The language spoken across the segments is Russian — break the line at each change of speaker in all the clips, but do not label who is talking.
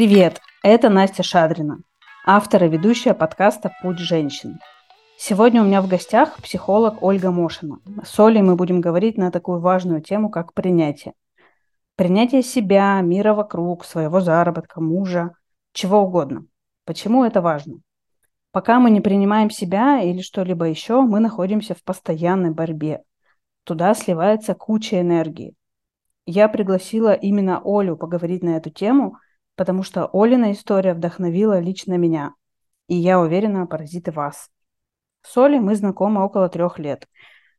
Привет, это Настя Шадрина, автор и ведущая подкаста «Путь женщин». Сегодня у меня в гостях психолог Ольга Мошина. С Олей мы будем говорить на такую важную тему, как принятие. Принятие себя, мира вокруг, своего заработка, мужа, чего угодно. Почему это важно? Пока мы не принимаем себя или что-либо еще, мы находимся в постоянной борьбе. Туда сливается куча энергии. Я пригласила именно Олю поговорить на эту тему, потому что Олина история вдохновила лично меня. И я уверена, поразит и вас. С Олей мы знакомы около трех лет.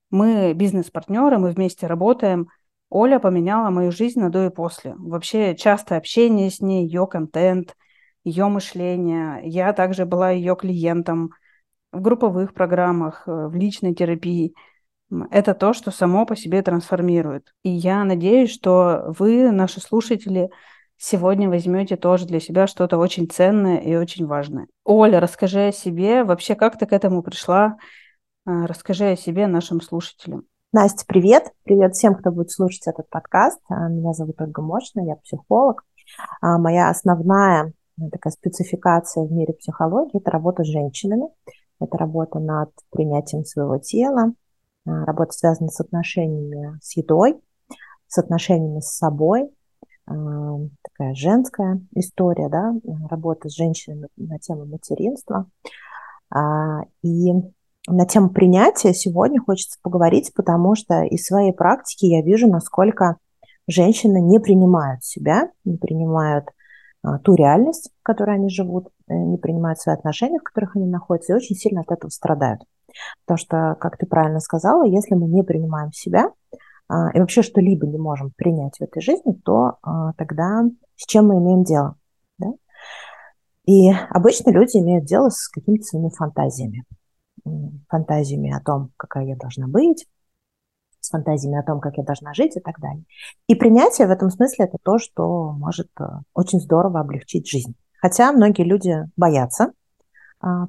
Мы бизнес-партнеры, мы вместе работаем. Оля поменяла мою жизнь на до и после. Вообще часто общение с ней, ее контент, ее мышление. Я также была ее клиентом в групповых программах, э, в личной терапии. Это то, что само по себе трансформирует. И я надеюсь, что вы, наши слушатели, сегодня возьмете тоже для себя что-то очень ценное и очень важное. Оля, расскажи о себе, вообще как ты к этому пришла? А, расскажи о себе нашим слушателям.
Настя, привет. Привет всем, кто будет слушать этот подкаст. А, меня зовут Ольга Мощина, я психолог. А, моя основная э, такая спецификация в мире психологии – это работа с женщинами. Это работа над принятием своего тела, работа связана с отношениями с едой, с отношениями с собой, такая женская история, да, работа с женщинами на тему материнства. А, и на тему принятия сегодня хочется поговорить, потому что из своей практики я вижу, насколько женщины не принимают себя, не принимают а, ту реальность, в которой они живут, э, не принимают свои отношения, в которых они находятся, и очень сильно от этого страдают. Потому что, как ты правильно сказала, если мы не принимаем себя, и вообще что-либо не можем принять в этой жизни, то а, тогда с чем мы имеем дело? Да? И обычно люди имеют дело с какими-то своими фантазиями. Фантазиями о том, какая я должна быть, с фантазиями о том, как я должна жить и так далее. И принятие в этом смысле это то, что может э, очень здорово облегчить жизнь. Хотя многие люди боятся а,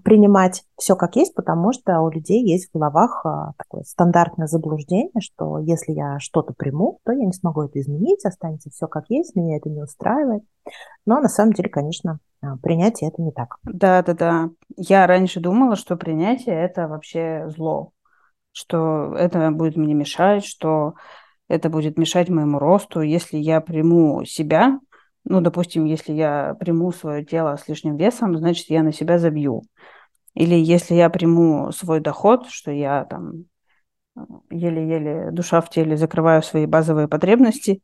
принимать все как есть, потому что у людей есть в головах а, такое стандартное заблуждение, что если я что-то приму, то я не смогу это изменить, останется все как есть, меня это не устраивает. Но на самом деле, конечно, а, принятие это не так.
Да, да, да. Я раньше думала, что принятие это вообще зло, что это будет мне мешать, что это будет мешать моему росту. Если я приму себя, ну, допустим, если я приму свое тело с лишним весом, значит, я на себя забью. Или если я приму свой доход, что я там э, еле-еле душа в теле закрываю свои базовые потребности,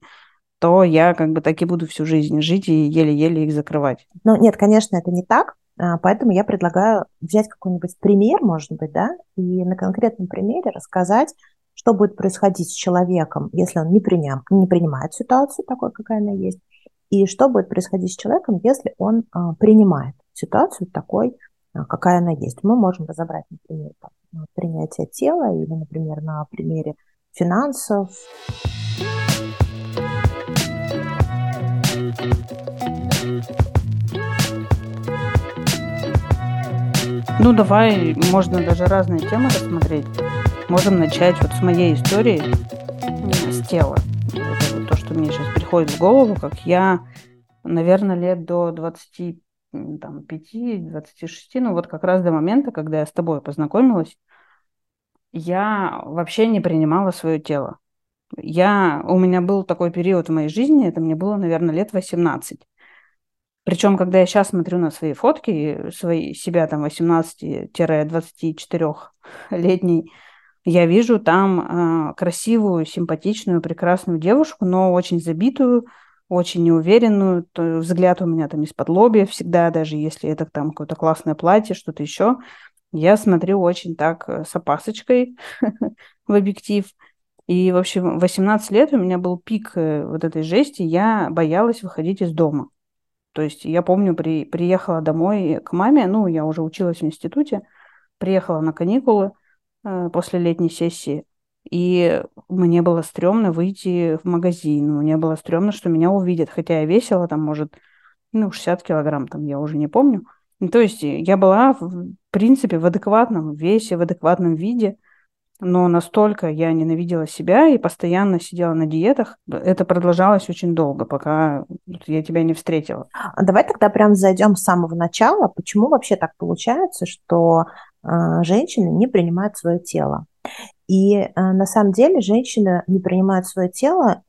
то я как бы так и буду всю жизнь жить и еле-еле их закрывать.
Ну, нет, конечно, это не так. А, поэтому я предлагаю взять какой-нибудь пример, может быть, да, и на конкретном примере рассказать, что будет происходить с человеком, если он не, приня... не принимает ситуацию такой, какая она есть, и что будет происходить с человеком, если он а, принимает ситуацию такой, а, какая она есть. Мы можем разобрать, например, там, принятие тела или, например, на примере финансов.
Ну, давай, можно даже разные темы рассмотреть. Можем начать вот с моей истории, с тела что мне сейчас приходит в голову, как я, наверное, лет до 25, 26, ну вот как раз до момента, когда я с тобой познакомилась, я вообще не принимала свое тело. Я, у меня был такой период в моей жизни, это мне было, наверное, лет 18. Причем, когда я сейчас смотрю на свои фотки, свои, себя там 18-24-летней, я вижу там э, красивую, симпатичную, прекрасную девушку, но очень забитую, очень неуверенную. То взгляд у меня там из-под лобья всегда, даже если это там какое-то классное платье, что-то еще. Я смотрю очень так э, с опасочкой в объектив. И, в общем, 18 лет у меня был пик э, вот этой жести, я боялась выходить из дома. То есть я помню, при, приехала домой к маме, ну, я уже училась в институте, приехала на каникулы, после летней сессии. И мне было стрёмно выйти в магазин. Мне было стрёмно, что меня увидят. Хотя я весила там, может, ну, 60 килограмм, там, я уже не помню. Ну, то есть я была, в принципе, в адекватном весе, в адекватном виде. но настолько я ненавидела себя и постоянно сидела на диетах. Это продолжалось очень долго, пока я тебя не встретила.
А давай тогда прям зайдем с самого начала. Почему вообще так получается, что э, женщины не принимают свое тело? И э, на самом деле женщины не принимают свое тело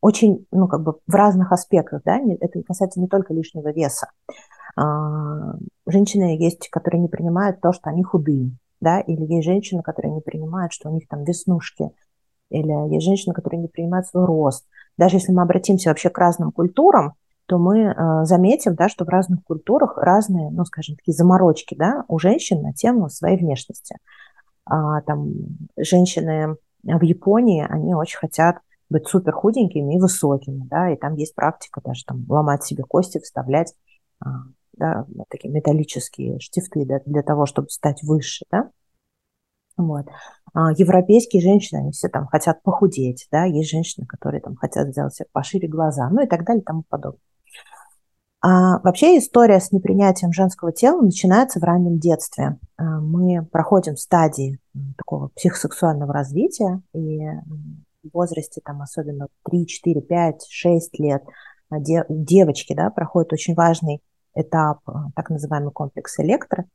очень, ну, как бы в разных аспектах, да, это касается не только лишнего веса. Э, женщины есть, которые не принимают то, что они худые, да, или есть женщины, которые не принимают, что у них там веснушки, или есть женщины, которые не принимают свой рост. Даже если мы обратимся вообще к разным культурам, то мы э, заметим, да, что в разных культурах разные, ну, скажем, такие заморочки, да, у женщин на тему своей внешности. А, там женщины в Японии, они очень хотят быть супер худенькими и высокими, да, и там есть практика даже там ломать себе кости, вставлять а, да, такие металлические штифты да, для того, чтобы стать выше, да. Вот. А европейские женщины, они все там хотят похудеть, да, есть женщины, которые там хотят сделать себе пошире глаза, ну и так далее и тому подобное. А вообще история с непринятием женского тела начинается в раннем детстве. А, мы проходим стадии такого психосексуального развития, и в возрасте там особенно 3, 4, 5, 6 лет а, девочки да, проходят очень важный этап, а, так называемый комплекс электро,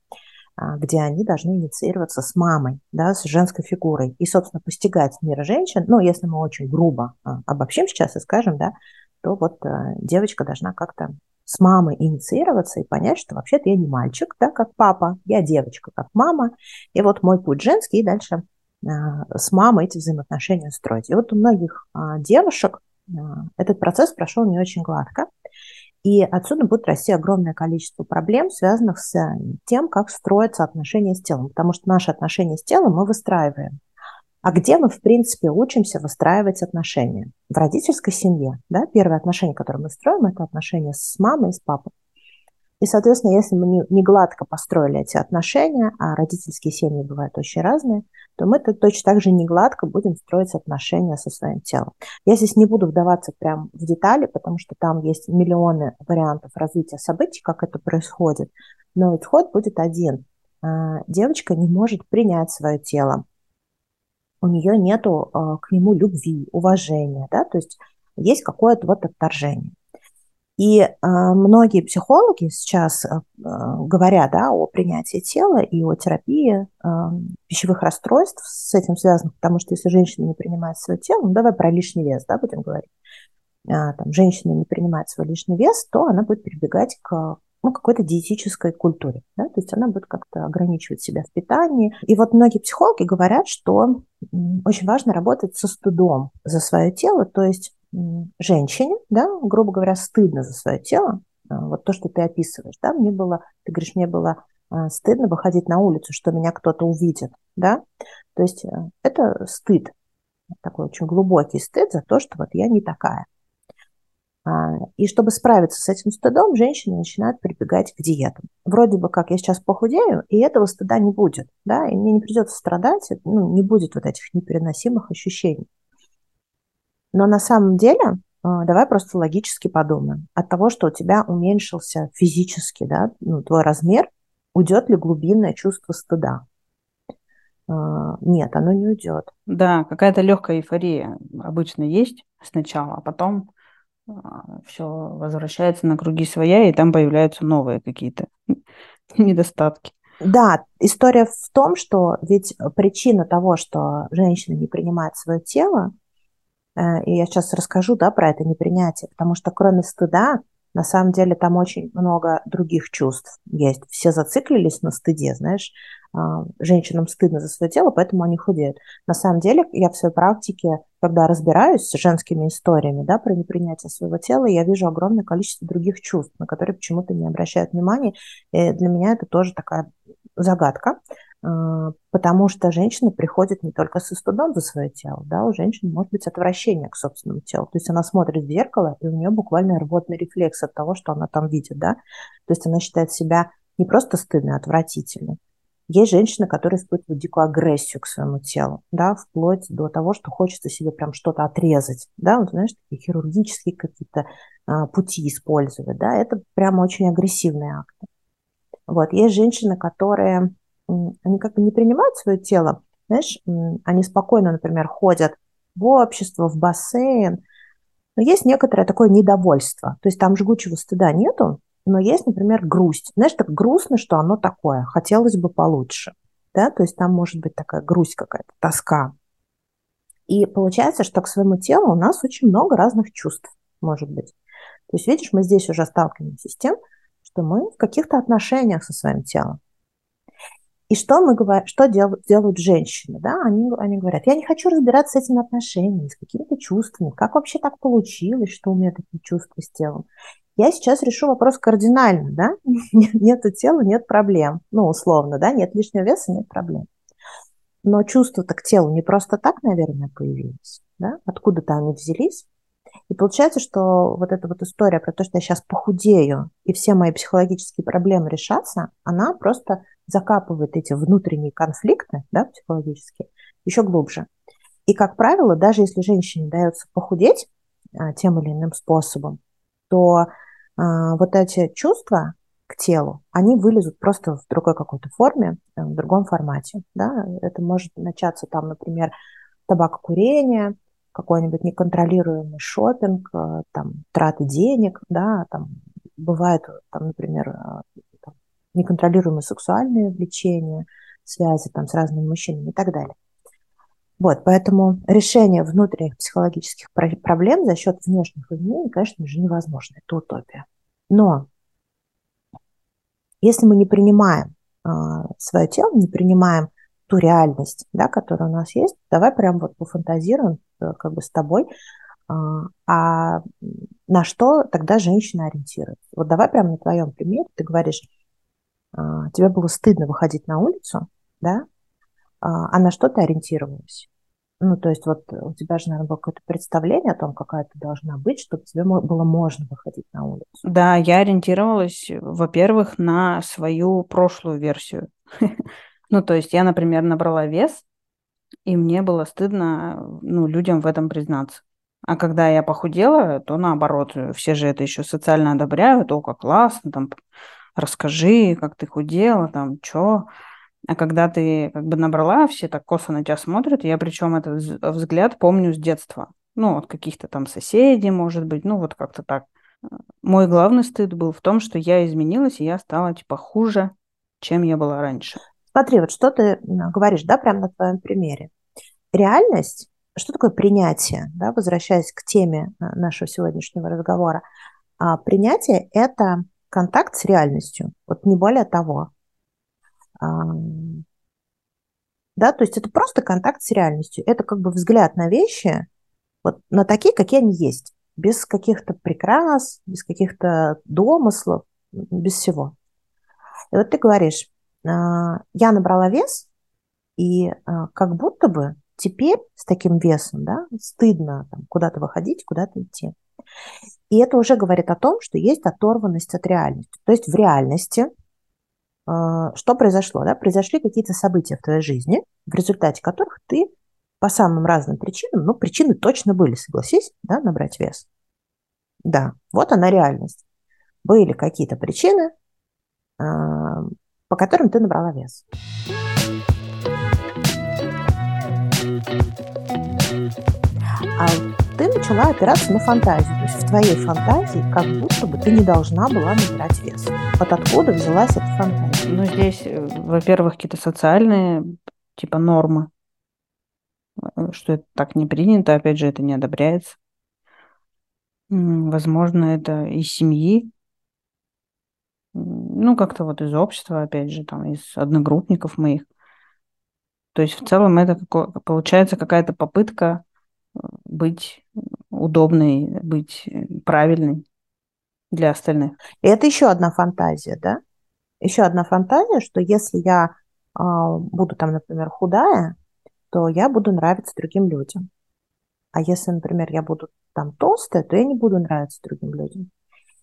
где они должны инициироваться с мамой, да, с женской фигурой, и, собственно, постигать мир женщин, ну, если мы очень грубо обобщим сейчас и скажем, да, то вот девочка должна как-то с мамой инициироваться и понять, что вообще-то я не мальчик, да, как папа, я девочка, как мама, и вот мой путь женский, и дальше э, с мамой эти взаимоотношения строить. И вот у многих э, девушек э, этот процесс прошел не очень гладко, и отсюда будет расти огромное количество проблем, связанных с тем, как строятся отношения с телом, потому что наши отношения с телом мы выстраиваем а где мы, в принципе, учимся выстраивать отношения? В родительской семье. Да? Первое отношение, которое мы строим, это отношения с мамой и с папой. И, соответственно, если мы не, гладко построили эти отношения, а родительские семьи бывают очень разные, то мы -то точно так же не гладко будем строить отношения со своим телом. Я здесь не буду вдаваться прямо в детали, потому что там есть миллионы вариантов развития событий, как это происходит, но исход будет один. А, девочка не может принять свое тело, у нее нету э, к нему любви, уважения, да, то есть есть какое-то вот отторжение. И э, многие психологи сейчас э, говорят да, о принятии тела и о терапии пищевых расстройств с этим связанных, потому что если женщина не принимает свое тело, ну давай про лишний вес, да, будем говорить, там, женщина не принимает свой лишний вес, то она будет прибегать к ну, какой-то диетической культуре. Да? То есть она будет как-то ограничивать себя в питании. И вот многие психологи говорят, что очень важно работать со стыдом за свое тело. То есть женщине, да, грубо говоря, стыдно за свое тело. А, вот то, что ты описываешь, да, мне было, ты говоришь, мне было а, стыдно выходить на улицу, что меня кто-то увидит, да. То есть э, это стыд, такой очень глубокий стыд за то, что вот я не такая. А, и чтобы справиться с этим стыдом, женщины начинают прибегать к диетам. Вроде бы как я сейчас похудею, и этого стыда не будет, да, и мне не придется страдать, ну, не будет вот этих непереносимых ощущений. Но на самом деле, а, давай просто логически подумаем. От того, что у тебя уменьшился физически, да, ну, твой размер, уйдет ли глубинное чувство стыда? А, нет, оно не уйдет.
Да, какая-то легкая эйфория обычно есть сначала, а потом все возвращается на круги своя, и там появляются новые какие-то недостатки.
Да, история в том, что ведь причина того, что женщина не принимает свое тело, э, и я сейчас расскажу да, про это непринятие, потому что кроме стыда, на самом деле там очень много других чувств есть. Все зациклились на стыде, знаешь, а, женщинам стыдно за свое тело, поэтому они худеют. На самом деле, я в своей практике, когда разбираюсь с женскими историями да, про непринятие своего тела, я вижу огромное количество других чувств, на которые почему-то не обращают внимания. И для меня это тоже такая загадка, а, потому что женщина приходит не только со стыдом за свое тело, да, у женщины может быть отвращение к собственному телу. То есть она смотрит в зеркало, и у нее буквально рвотный рефлекс от того, что она там видит, да. То есть она считает себя не просто стыдной, а отвратительной. Есть женщины, которые испытывают дикую агрессию к своему телу, да, вплоть до того, что хочется себе прям что-то отрезать, да, вот, знаешь, такие хирургические какие-то а, пути использовать, да, это прям очень агрессивные акты. Вот, есть женщины, которые, они как бы не принимают свое тело, Знаешь, они спокойно, например, ходят в общество, в бассейн, но есть некоторое такое недовольство. То есть там жгучего стыда нету, но есть, например, грусть. Знаешь, так грустно, что оно такое, хотелось бы получше. Да? То есть там может быть такая грусть какая-то, тоска. И получается, что к своему телу у нас очень много разных чувств, может быть. То есть, видишь, мы здесь уже сталкиваемся с тем, что мы в каких-то отношениях со своим телом. И что, мы говорим, что делают, делают женщины? Да? Они, они говорят, я не хочу разбираться с этими отношениями, с какими-то чувствами. Как вообще так получилось, что у меня такие чувства с телом? Я сейчас решу вопрос кардинально. Да? нет тела, нет проблем. Ну, условно, да, нет лишнего веса, нет проблем. Но чувства-то к телу не просто так, наверное, появились. Да? Откуда-то они взялись. И получается, что вот эта вот история про то, что я сейчас похудею, и все мои психологические проблемы решатся, она просто закапывает эти внутренние конфликты, да, психологические, еще глубже. И, как правило, даже если женщине дается похудеть а, тем или иным способом, то вот эти чувства к телу, они вылезут просто в другой какой-то форме, э, в другом формате. Да? Это может начаться там, например, табакокурение, какой-нибудь неконтролируемый шопинг, э, там, траты денег, да, там, бывает, там, например, э, неконтролируемые сексуальные влечения, связи там, с разными мужчинами и так далее. Вот, поэтому решение внутренних психологических проблем за счет внешних изменений, конечно же, невозможно. Это утопия. Но если мы не принимаем э, свое тело, не принимаем ту реальность, да, которая у нас есть, давай прям вот пофантазируем э, как бы с тобой, а, а на что тогда женщина ориентируется. Вот давай прямо на твоем примере, ты говоришь, а, тебе было стыдно выходить на улицу, да, а, а на что ты ориентировалась? Ну, то есть вот у тебя же, наверное, было какое-то представление о том, какая ты должна быть, чтобы тебе было можно выходить на улицу.
Да, я ориентировалась, во-первых, на свою прошлую версию. Ну, то есть я, например, набрала вес, и мне было стыдно, ну, людям в этом признаться. А когда я похудела, то наоборот, все же это еще социально одобряют, о, как классно, там, расскажи, как ты худела, там, что. А когда ты как бы набрала, все так косо на тебя смотрят. Я причем этот взгляд помню с детства. Ну, от каких-то там соседей, может быть, ну, вот как-то так. Мой главный стыд был в том, что я изменилась, и я стала, типа, хуже, чем я была раньше.
Смотри, вот что ты говоришь, да, прямо на твоем примере. Реальность, что такое принятие, да, возвращаясь к теме э, нашего сегодняшнего разговора. А принятие – это контакт с реальностью, вот не более того. Да, то есть это просто контакт с реальностью. Это как бы взгляд на вещи, вот на такие, какие они есть, без каких-то прикрас, без каких-то домыслов, без всего. И вот ты говоришь, а, я набрала вес, и а, как будто бы теперь с таким весом, да, стыдно там, куда-то выходить, куда-то идти. И это уже говорит о том, что есть оторванность от реальности. То есть в реальности что произошло? Да? Произошли какие-то события в твоей жизни, в результате которых ты по самым разным причинам, ну, причины точно были, согласись, да, набрать вес. Да, вот она реальность. Были какие-то причины, по которым ты набрала вес. А ты начала опираться на фантазию. То есть в твоей фантазии как будто бы ты не должна была набирать вес. Вот откуда взялась эта фантазия?
Ну, здесь, э, во-первых, какие-то социальные, типа, нормы. Э, что это так не принято, опять же, это не одобряется. Возможно, это из семьи, ну, как-то вот из общества, опять же, там, из одногруппников моих. То есть в целом это получается какая-то попытка э, быть удобной, быть правильной для остальных.
И это еще одна фантазия, да? Еще одна фантазия, что если я э, буду там, например, худая, то я буду нравиться другим людям. А если, например, я буду там толстая, то я не буду нравиться другим людям.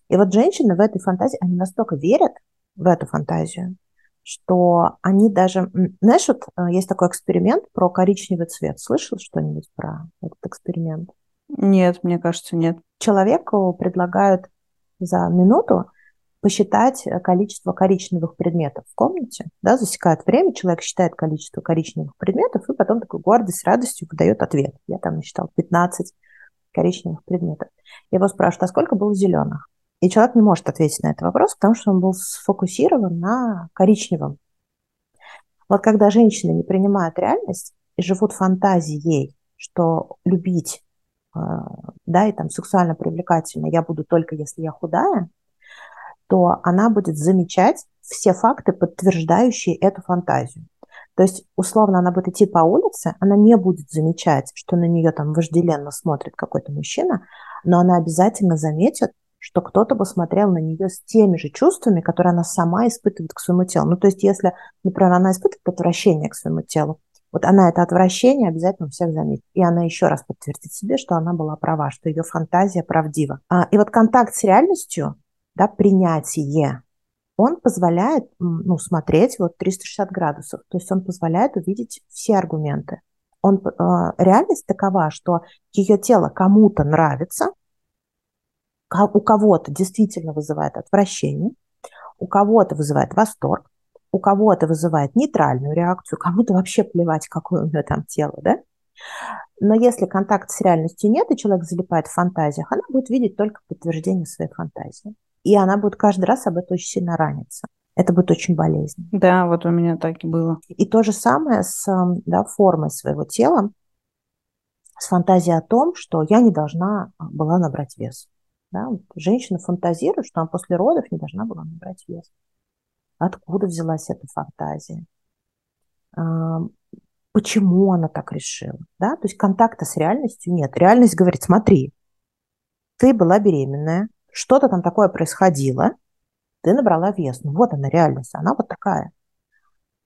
И вот женщины в этой фантазии, они настолько верят в эту фантазию, что они даже... Знаешь, вот э, есть такой эксперимент про коричневый цвет. Слышал что-нибудь про этот эксперимент?
Нет, мне кажется, нет.
Человеку предлагают за минуту посчитать количество коричневых предметов в комнате, да, засекает время, человек считает количество коричневых предметов и потом такой гордость, радостью выдает ответ. Я там насчитал 15 коричневых предметов. Я его спрашиваю, а сколько было зеленых? И человек не может ответить на этот вопрос, потому что он был сфокусирован на коричневом. Вот когда женщины не принимают реальность и живут фантазией, что любить, э, да, и там сексуально привлекательно я буду только если я худая, то она будет замечать все факты, подтверждающие эту фантазию. То есть, условно, она будет идти по улице, она не будет замечать, что на нее там вожделенно смотрит какой-то мужчина, но она обязательно заметит, что кто-то посмотрел на нее с теми же чувствами, которые она сама испытывает к своему телу. Ну, то есть, если, например, она испытывает отвращение к своему телу, вот она это отвращение обязательно всех заметит. И она еще раз подтвердит себе, что она была права, что ее фантазия правдива. А, и вот контакт с реальностью, да, принятие, он позволяет ну, смотреть вот 360 градусов. То есть он позволяет увидеть все аргументы. Он, э, реальность такова, что ее тело кому-то нравится, у кого-то действительно вызывает отвращение, у кого-то вызывает восторг, у кого-то вызывает нейтральную реакцию, кому-то вообще плевать, какое у нее там тело, да? Но если контакта с реальностью нет, и человек залипает в фантазиях, она будет видеть только подтверждение своей фантазии и она будет каждый раз об этом очень сильно раниться. Это будет очень болезненно.
Да, вот у меня так и было.
И то же самое с да, формой своего тела, с фантазией о том, что я не должна а, была набрать вес. Да? Женщина фантазирует, что она после родов не должна была набрать вес. Откуда взялась эта фантазия? А, почему она так решила? Да? То есть контакта с реальностью нет. Реальность говорит, смотри, ты была беременная, что-то там такое происходило, ты набрала вес. Ну вот она реальность, она вот такая.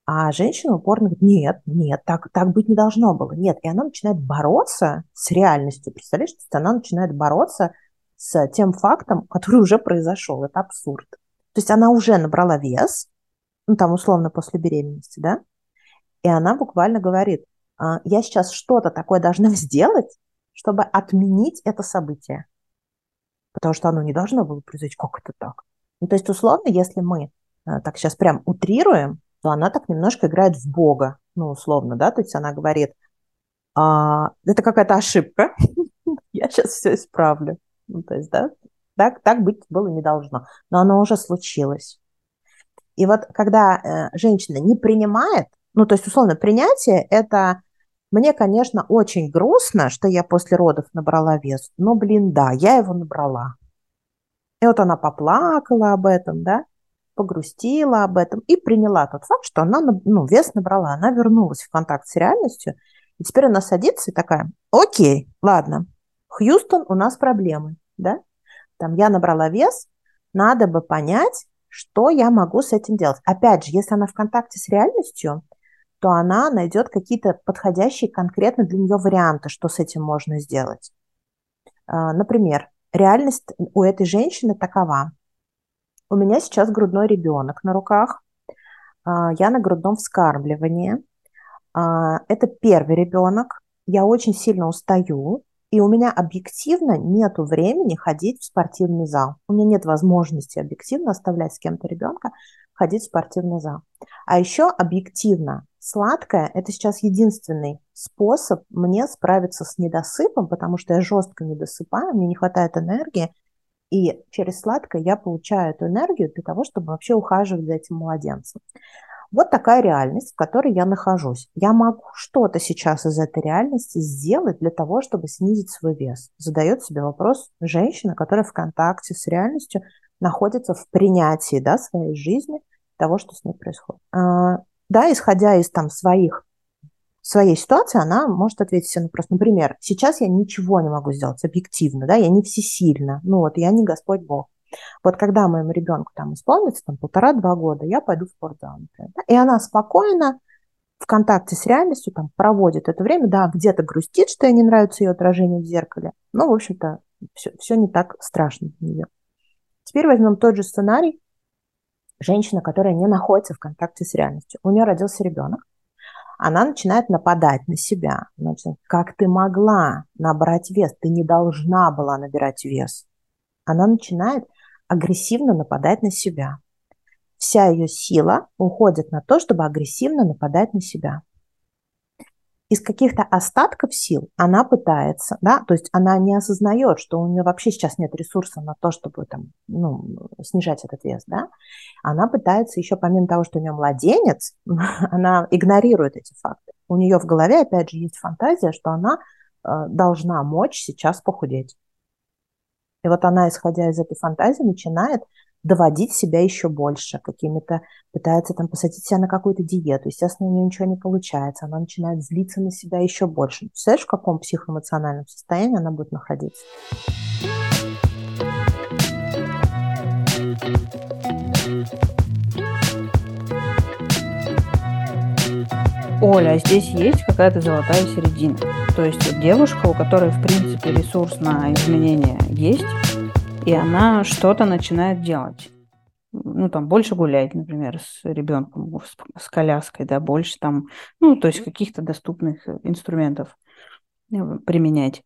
А женщина упорно говорит, нет, нет, так, так быть не должно было. Нет, и она начинает бороться с реальностью. Представляешь, она начинает бороться с тем фактом, который уже произошел. Это абсурд. То есть она уже набрала вес, ну там условно после беременности, да, и она буквально говорит, «А, я сейчас что-то такое должна сделать, чтобы отменить это событие потому что оно не должно было произойти. Как это так? Ну, то есть, условно, если мы э, так сейчас прям утрируем, то она так немножко играет в Бога, ну, условно, да, то есть она говорит, а, это какая-то ошибка, я сейчас все исправлю. Ну, то есть, да, так, так быть было не должно, но оно уже случилось. И вот когда э, женщина не принимает, ну, то есть, условно, принятие – это мне, конечно, очень грустно, что я после родов набрала вес, но, блин, да, я его набрала. И вот она поплакала об этом, да, погрустила об этом и приняла тот факт, что она ну, вес набрала, она вернулась в контакт с реальностью, и теперь она садится и такая, окей, ладно, Хьюстон, у нас проблемы, да, там я набрала вес, надо бы понять, что я могу с этим делать. Опять же, если она в контакте с реальностью, то она найдет какие-то подходящие конкретно для нее варианты, что с этим можно сделать. А, например, реальность у этой женщины такова. У меня сейчас грудной ребенок на руках, а, я на грудном вскармливании. А, это первый ребенок, я очень сильно устаю, и у меня объективно нет времени ходить в спортивный зал. У меня нет возможности объективно оставлять с кем-то ребенка, ходить в спортивный зал. А еще объективно Сладкое – это сейчас единственный способ мне справиться с недосыпом, потому что я жестко не досыпаю, мне не хватает энергии, и через сладкое я получаю эту энергию для того, чтобы вообще ухаживать за этим младенцем. Вот такая реальность, в которой я нахожусь. Я могу что-то сейчас из этой реальности сделать для того, чтобы снизить свой вес. Задает себе вопрос женщина, которая в контакте с реальностью находится в принятии да, своей жизни, того, что с ней происходит. Да, исходя из там своих своей ситуации, она может ответить себе на вопрос. Например, сейчас я ничего не могу сделать объективно, да, я не всесильна, ну вот, я не Господь Бог. Вот когда моему ребенку там исполнится там полтора-два года, я пойду в спортзал, например, да, и она спокойно в контакте с реальностью там проводит это время, да, где-то грустит, что ей не нравится ее отражение в зеркале, но, в общем-то, все, все не так страшно для нее. Теперь возьмем тот же сценарий, женщина, которая не находится в контакте с реальностью. У нее родился ребенок, она начинает нападать на себя. Значит, как ты могла набрать вес? Ты не должна была набирать вес. Она начинает агрессивно нападать на себя. Вся ее сила уходит на то, чтобы агрессивно нападать на себя из каких-то остатков сил она пытается, да, то есть она не осознает, что у нее вообще сейчас нет ресурса на то, чтобы там, ну, снижать этот вес, да, она пытается еще, помимо того, что у нее младенец, она игнорирует эти факты. У нее в голове, опять же, есть фантазия, что она э, должна мочь сейчас похудеть. И вот она, исходя из этой фантазии, начинает доводить себя еще больше, какими-то пытается там посадить себя на какую-то диету. Естественно, у нее ничего не получается, она начинает злиться на себя еще больше. Представляешь, в каком психоэмоциональном состоянии она будет находиться?
Оля, а здесь есть какая-то золотая середина. То есть девушка, у которой, в принципе, ресурс на изменения есть, и она что-то начинает делать. Ну, там, больше гулять, например, с ребенком, с коляской, да, больше там, ну, то есть каких-то доступных инструментов э, применять.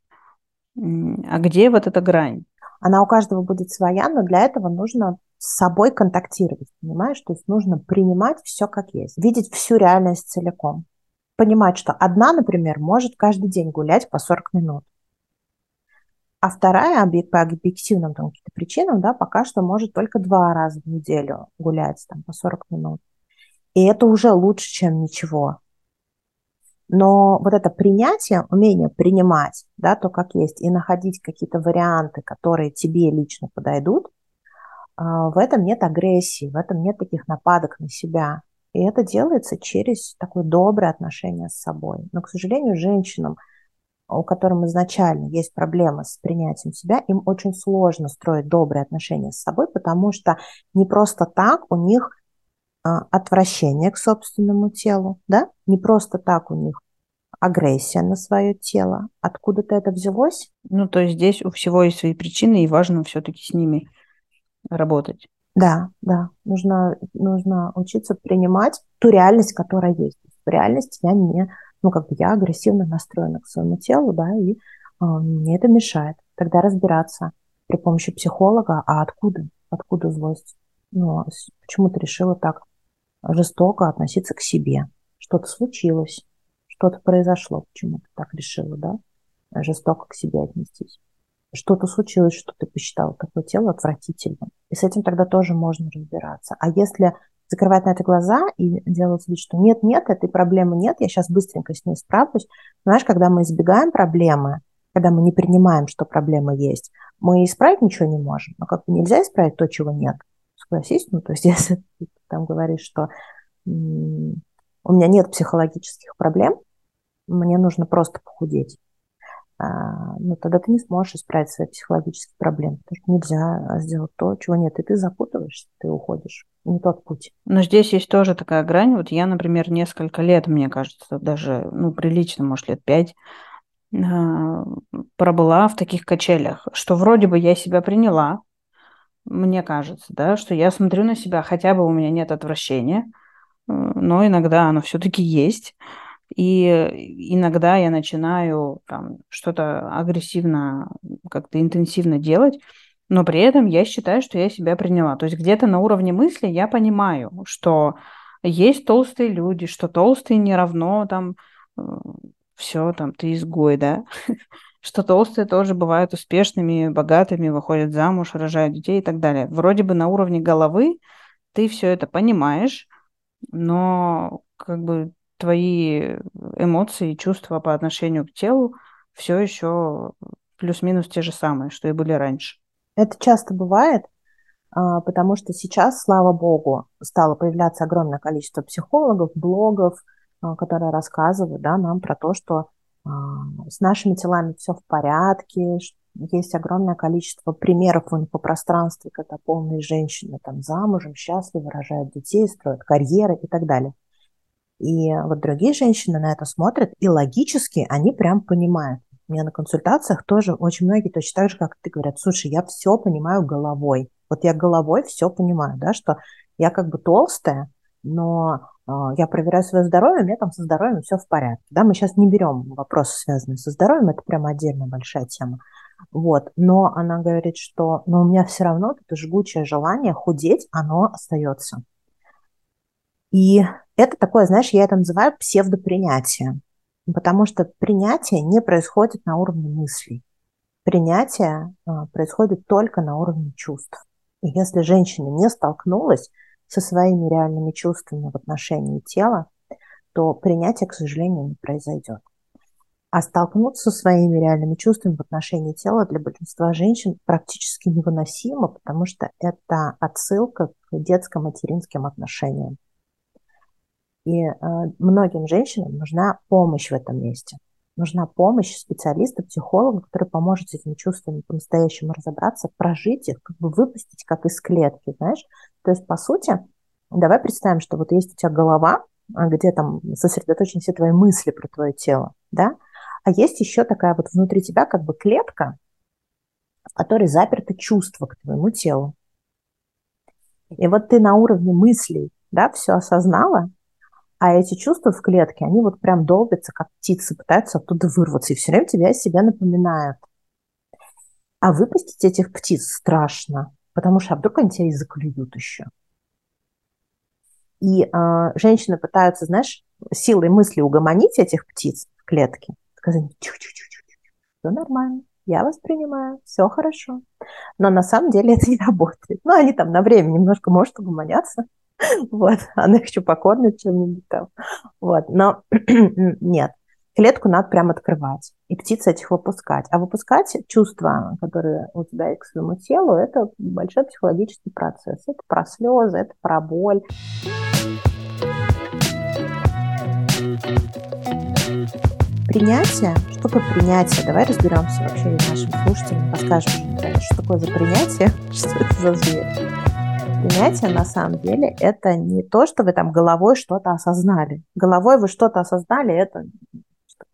А где вот эта грань?
Она у каждого будет своя, но для этого нужно с собой контактировать, понимаешь? То есть нужно принимать все как есть, видеть всю реальность целиком. Понимать, что одна, например, может каждый день гулять по 40 минут а вторая по объективным там, каким-то причинам, да, пока что может только два раза в неделю гулять там, по 40 минут. И это уже лучше, чем ничего. Но вот это принятие, умение принимать, да, то, как есть, и находить какие-то варианты, которые тебе лично подойдут, а, в этом нет агрессии, в этом нет таких нападок на себя. И это делается через такое доброе отношение с собой. Но, к сожалению, женщинам – у которых изначально есть проблемы с принятием себя, им очень сложно строить добрые отношения с собой, потому что не просто так у них а, отвращение к собственному телу, да, не просто так у них агрессия на свое тело. Откуда-то это взялось?
Ну, то есть здесь у всего есть свои причины, и важно все-таки с ними работать.
Да, да, нужно, нужно учиться принимать ту реальность, которая есть. В реальности я не ну, как бы я агрессивно настроена к своему телу, да, и э, мне это мешает. Тогда разбираться при помощи психолога, а откуда, откуда злость? Ну, а почему ты решила так жестоко относиться к себе? Что-то случилось, что-то произошло, почему ты так решила, да, жестоко к себе отнестись. Что-то случилось, что ты посчитала такое тело отвратительным. И с этим тогда тоже можно разбираться. А если закрывать на это глаза и делать вид, что нет-нет, этой проблемы нет, я сейчас быстренько с ней справлюсь. Знаешь, когда мы избегаем проблемы, когда мы не принимаем, что проблема есть, мы исправить ничего не можем. Но как бы нельзя исправить то, чего нет. Согласись? Ну, то есть если ты там говоришь, что у меня нет психологических проблем, мне нужно просто похудеть. А, ну, тогда ты не сможешь исправить свои психологические проблемы. Потому что нельзя сделать то, чего нет. И ты запутываешься, ты уходишь. Не тот путь.
Но здесь есть тоже такая грань. Вот я, например, несколько лет, мне кажется, даже, ну, прилично, может, лет пять, а, пробыла в таких качелях, что вроде бы я себя приняла, мне кажется, да, что я смотрю на себя, хотя бы у меня нет отвращения, но иногда оно все-таки есть. И иногда я начинаю там что-то агрессивно, как-то интенсивно делать, но при этом я считаю, что я себя приняла. То есть где-то на уровне мысли я понимаю, что есть толстые люди, что толстые не равно там все, там ты изгой, да, что толстые тоже бывают успешными, богатыми, выходят замуж, рожают детей и так далее. Вроде бы на уровне головы ты все это понимаешь, но как бы твои эмоции и чувства по отношению к телу все еще плюс-минус те же самые, что и были раньше.
Это часто бывает, а, потому что сейчас, слава богу, стало появляться огромное количество психологов, блогов, а, которые рассказывают да, нам про то, что а, с нашими телами все в порядке, есть огромное количество примеров в инфопространстве, когда полные женщины там замужем, счастливы, рожают детей, строят карьеры и так далее. И вот другие женщины на это смотрят, и логически они прям понимают. У меня на консультациях тоже очень многие точно так же, как ты, говорят, слушай, я все понимаю головой. Вот я головой все понимаю, да, что я как бы толстая, но э, я проверяю свое здоровье, у меня там со здоровьем все в порядке. Да, мы сейчас не берем вопросы, связанные со здоровьем, это прям отдельная большая тема. Вот. Но она говорит, что но у меня все равно это жгучее желание худеть, оно остается. И это такое, знаешь, я это называю псевдопринятие, потому что принятие не происходит на уровне мыслей. Принятие а, происходит только на уровне чувств. И если женщина не столкнулась со своими реальными чувствами в отношении тела, то принятие, к сожалению, не произойдет. А столкнуться со своими реальными чувствами в отношении тела для большинства женщин практически невыносимо, потому что это отсылка к детско-материнским отношениям. И э, многим женщинам нужна помощь в этом месте. Нужна помощь специалиста, психолога, который поможет с этими чувствами по-настоящему разобраться, прожить их, как бы выпустить как из клетки, знаешь. То есть, по сути, давай представим, что вот есть у тебя голова, а, где там сосредоточены все твои мысли про твое тело, да, а есть еще такая вот внутри тебя как бы клетка, в которой заперто чувство к твоему телу. И вот ты на уровне мыслей, да, все осознала, а эти чувства в клетке, они вот прям долбятся, как птицы, пытаются оттуда вырваться, и все время тебя себя напоминают. А выпустить этих птиц страшно, потому что а вдруг они тебя и заклюют еще. И э, женщины пытаются, знаешь, силой мысли угомонить этих птиц в клетке – сказать, все нормально, я воспринимаю, все хорошо. Но на самом деле это не работает. Ну, они там на время немножко может угомоняться, вот, она их покормит чем-нибудь там, вот, но нет, клетку надо прям открывать и птиц этих выпускать. А выпускать чувства, которые у тебя есть к своему телу, это большой психологический процесс. Это про слезы, это про боль. Принятие, что такое принятие? Давай разберемся вообще нашим слушателям, подскажем, что такое за принятие, что это за зверь. Принятие на самом деле это не то, что вы там головой что-то осознали. Головой вы что-то осознали, это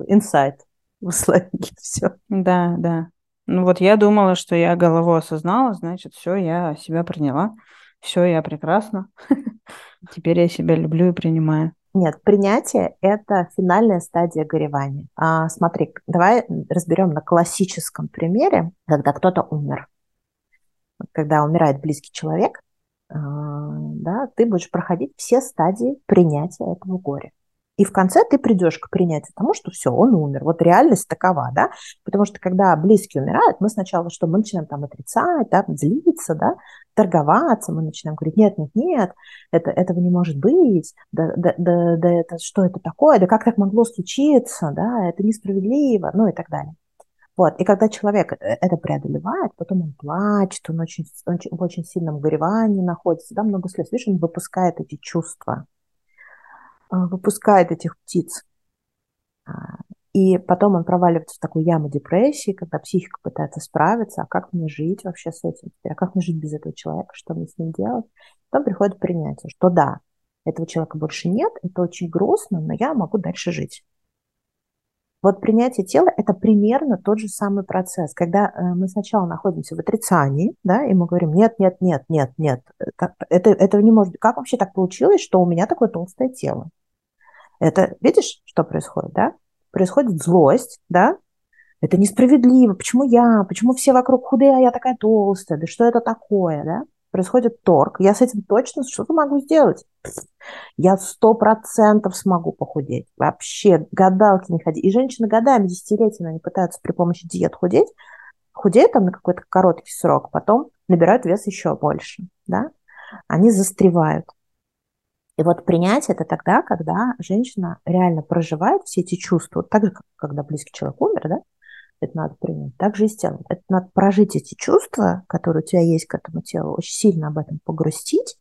инсайт. Вы словили все.
Да, да. Ну вот я думала, что я головой осознала, значит, все, я себя приняла. Все, я прекрасна. Теперь я себя люблю и принимаю.
Нет, принятие – это финальная стадия горевания. А, смотри, давай разберем на классическом примере, когда кто-то умер. Когда умирает близкий человек, да, ты будешь проходить все стадии принятия этого горя. И в конце ты придешь к принятию тому, что все, он умер. Вот реальность такова, да, потому что когда близкие умирают, мы сначала что, мы начинаем там отрицать, да, злиться, да, торговаться, мы начинаем говорить, нет, нет, нет, это, этого не может быть, да, да, да, да это, что это такое, да как так могло случиться, да, это несправедливо, ну и так далее. Вот. И когда человек э, это преодолевает, потом он плачет, он очень, очень, в очень сильном горевании находится, да, много слез. Видишь, он выпускает эти чувства. А, выпускает этих птиц. А, и потом он проваливается в такую яму депрессии, когда психика пытается справиться, а как мне жить вообще с этим, а как мне жить без этого человека, что мне с ним делать. Потом приходит принятие, что да, этого человека больше нет, это очень грустно, но я могу дальше жить. Вот принятие тела – это примерно тот же самый процесс, когда э, мы сначала находимся в отрицании, да, и мы говорим, нет, нет, нет, нет, нет, это, это, этого не может быть. Как вообще так получилось, что у меня такое толстое тело? Это, видишь, что происходит, да? Происходит злость, да? Это несправедливо. Почему я? Почему все вокруг худые, а я такая толстая? Да что это такое, да? Происходит торг. Я с этим точно что-то могу сделать. Я сто процентов смогу похудеть. Вообще, гадалки не ходи. И женщины годами, десятилетиями, они пытаются при помощи диет худеть. Худеют там на какой-то короткий срок, потом набирают вес еще больше, да? Они застревают. И вот принятие это тогда, когда женщина реально проживает все эти чувства, так же, как когда близкий человек умер, да, это надо принять. Так же и с телом. Это надо прожить эти чувства, которые у тебя есть к этому телу, очень сильно об этом погрустить,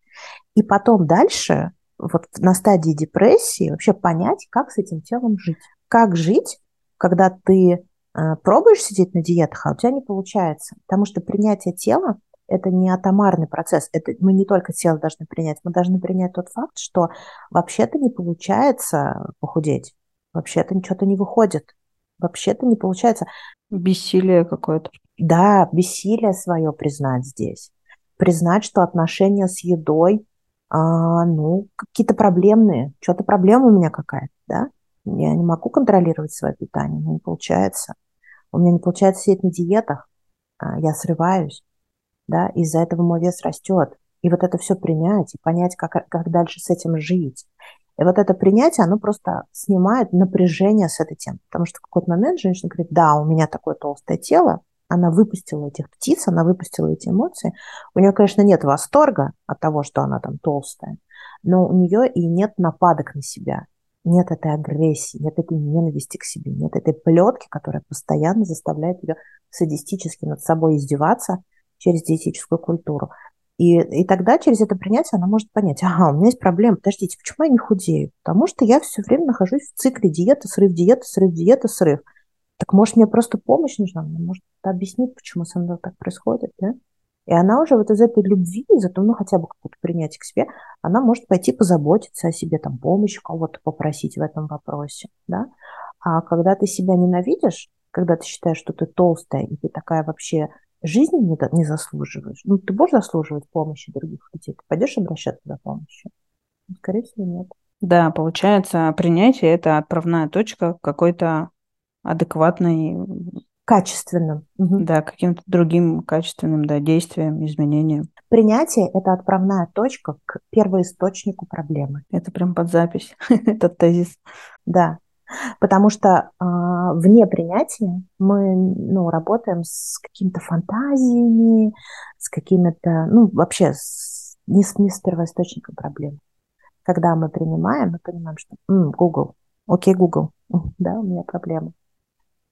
и потом дальше, вот на стадии депрессии, вообще понять, как с этим телом жить. Как жить, когда ты э, пробуешь сидеть на диетах, а у тебя не получается. Потому что принятие тела это не атомарный процесс. Это мы не только тело должны принять, мы должны принять тот факт, что вообще-то не получается похудеть, вообще-то ничего-то не выходит, вообще-то не получается.
Бессилие какое-то.
Да, бессилие свое признать здесь. Признать, что отношения с едой, а, ну, какие-то проблемные, что-то проблема у меня какая-то, да? Я не могу контролировать свое питание, не получается. У меня не получается сидеть на диетах, а, я срываюсь, да, из-за этого мой вес растет. И вот это все принять и понять, как, как дальше с этим жить. И вот это принятие, оно просто снимает напряжение с этой темы. Потому что в какой-то момент женщина говорит, да, у меня такое толстое тело, она выпустила этих птиц, она выпустила эти эмоции. У нее, конечно, нет восторга от того, что она там толстая, но у нее и нет нападок на себя, нет этой агрессии, нет этой ненависти к себе, нет этой плетки, которая постоянно заставляет ее садистически над собой издеваться через диетическую культуру. И, и тогда через это принятие она может понять, ага, у меня есть проблема, подождите, почему я не худею? Потому что я все время нахожусь в цикле диеты, срыв, диета, срыв, диета, срыв. Так может мне просто помощь нужна? Может объяснить, почему со мной так происходит, да? И она уже вот из этой любви, из этого, ну, хотя бы какое-то принятие к себе, она может пойти позаботиться о себе, там, помощь кого-то попросить в этом вопросе, да? А когда ты себя ненавидишь, когда ты считаешь, что ты толстая, и ты такая вообще жизни не, не заслуживаешь. Ну, ты будешь заслуживать помощи других людей? Ты пойдешь обращаться за помощью? Ну, скорее всего, нет.
Да, получается, принятие – это отправная точка какой-то адекватной...
Качественным.
Да, каким-то другим качественным да, действием, изменением.
Принятие – это отправная точка к первоисточнику проблемы.
Это прям под запись, этот тезис.
Да, Потому что э, вне принятия мы ну, работаем с какими-то фантазиями, с какими-то, ну, вообще с, не, с, не с первоисточником проблем. Когда мы принимаем, мы понимаем, что М, Google, окей, Google, да, у меня проблема.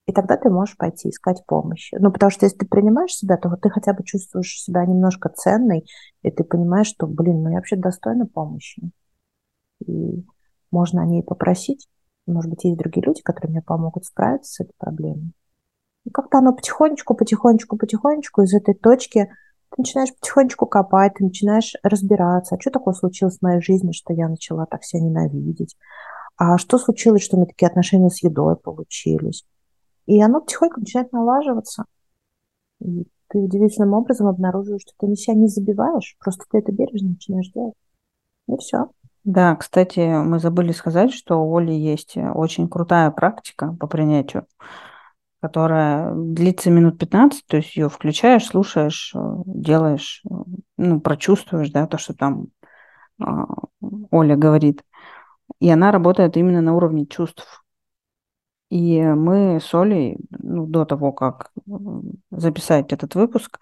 И тогда ты можешь пойти искать помощи. Ну, потому что если ты принимаешь себя, то ты хотя бы чувствуешь себя немножко ценной, и ты понимаешь, что, блин, ну я вообще достойна помощи. И можно о ней попросить. Может быть, есть другие люди, которые мне помогут справиться с этой проблемой. И как-то оно потихонечку, потихонечку, потихонечку из этой точки ты начинаешь потихонечку копать, ты начинаешь разбираться, а что такое случилось в моей жизни, что я начала так себя ненавидеть, а что случилось, что у меня такие отношения с едой получились. И оно потихоньку начинает налаживаться. И ты удивительным образом обнаруживаешь, что ты на себя не забиваешь, просто ты это бережно начинаешь делать. И все.
Да, кстати, мы забыли сказать, что у Оли есть э, очень крутая практика по принятию, которая длится минут 15, то есть ее включаешь, слушаешь, э, делаешь, э, ну, прочувствуешь, да, то, что там а, Оля говорит. И она работает именно на уровне чувств. И мы с Олей, ну, до того, как записать этот выпуск,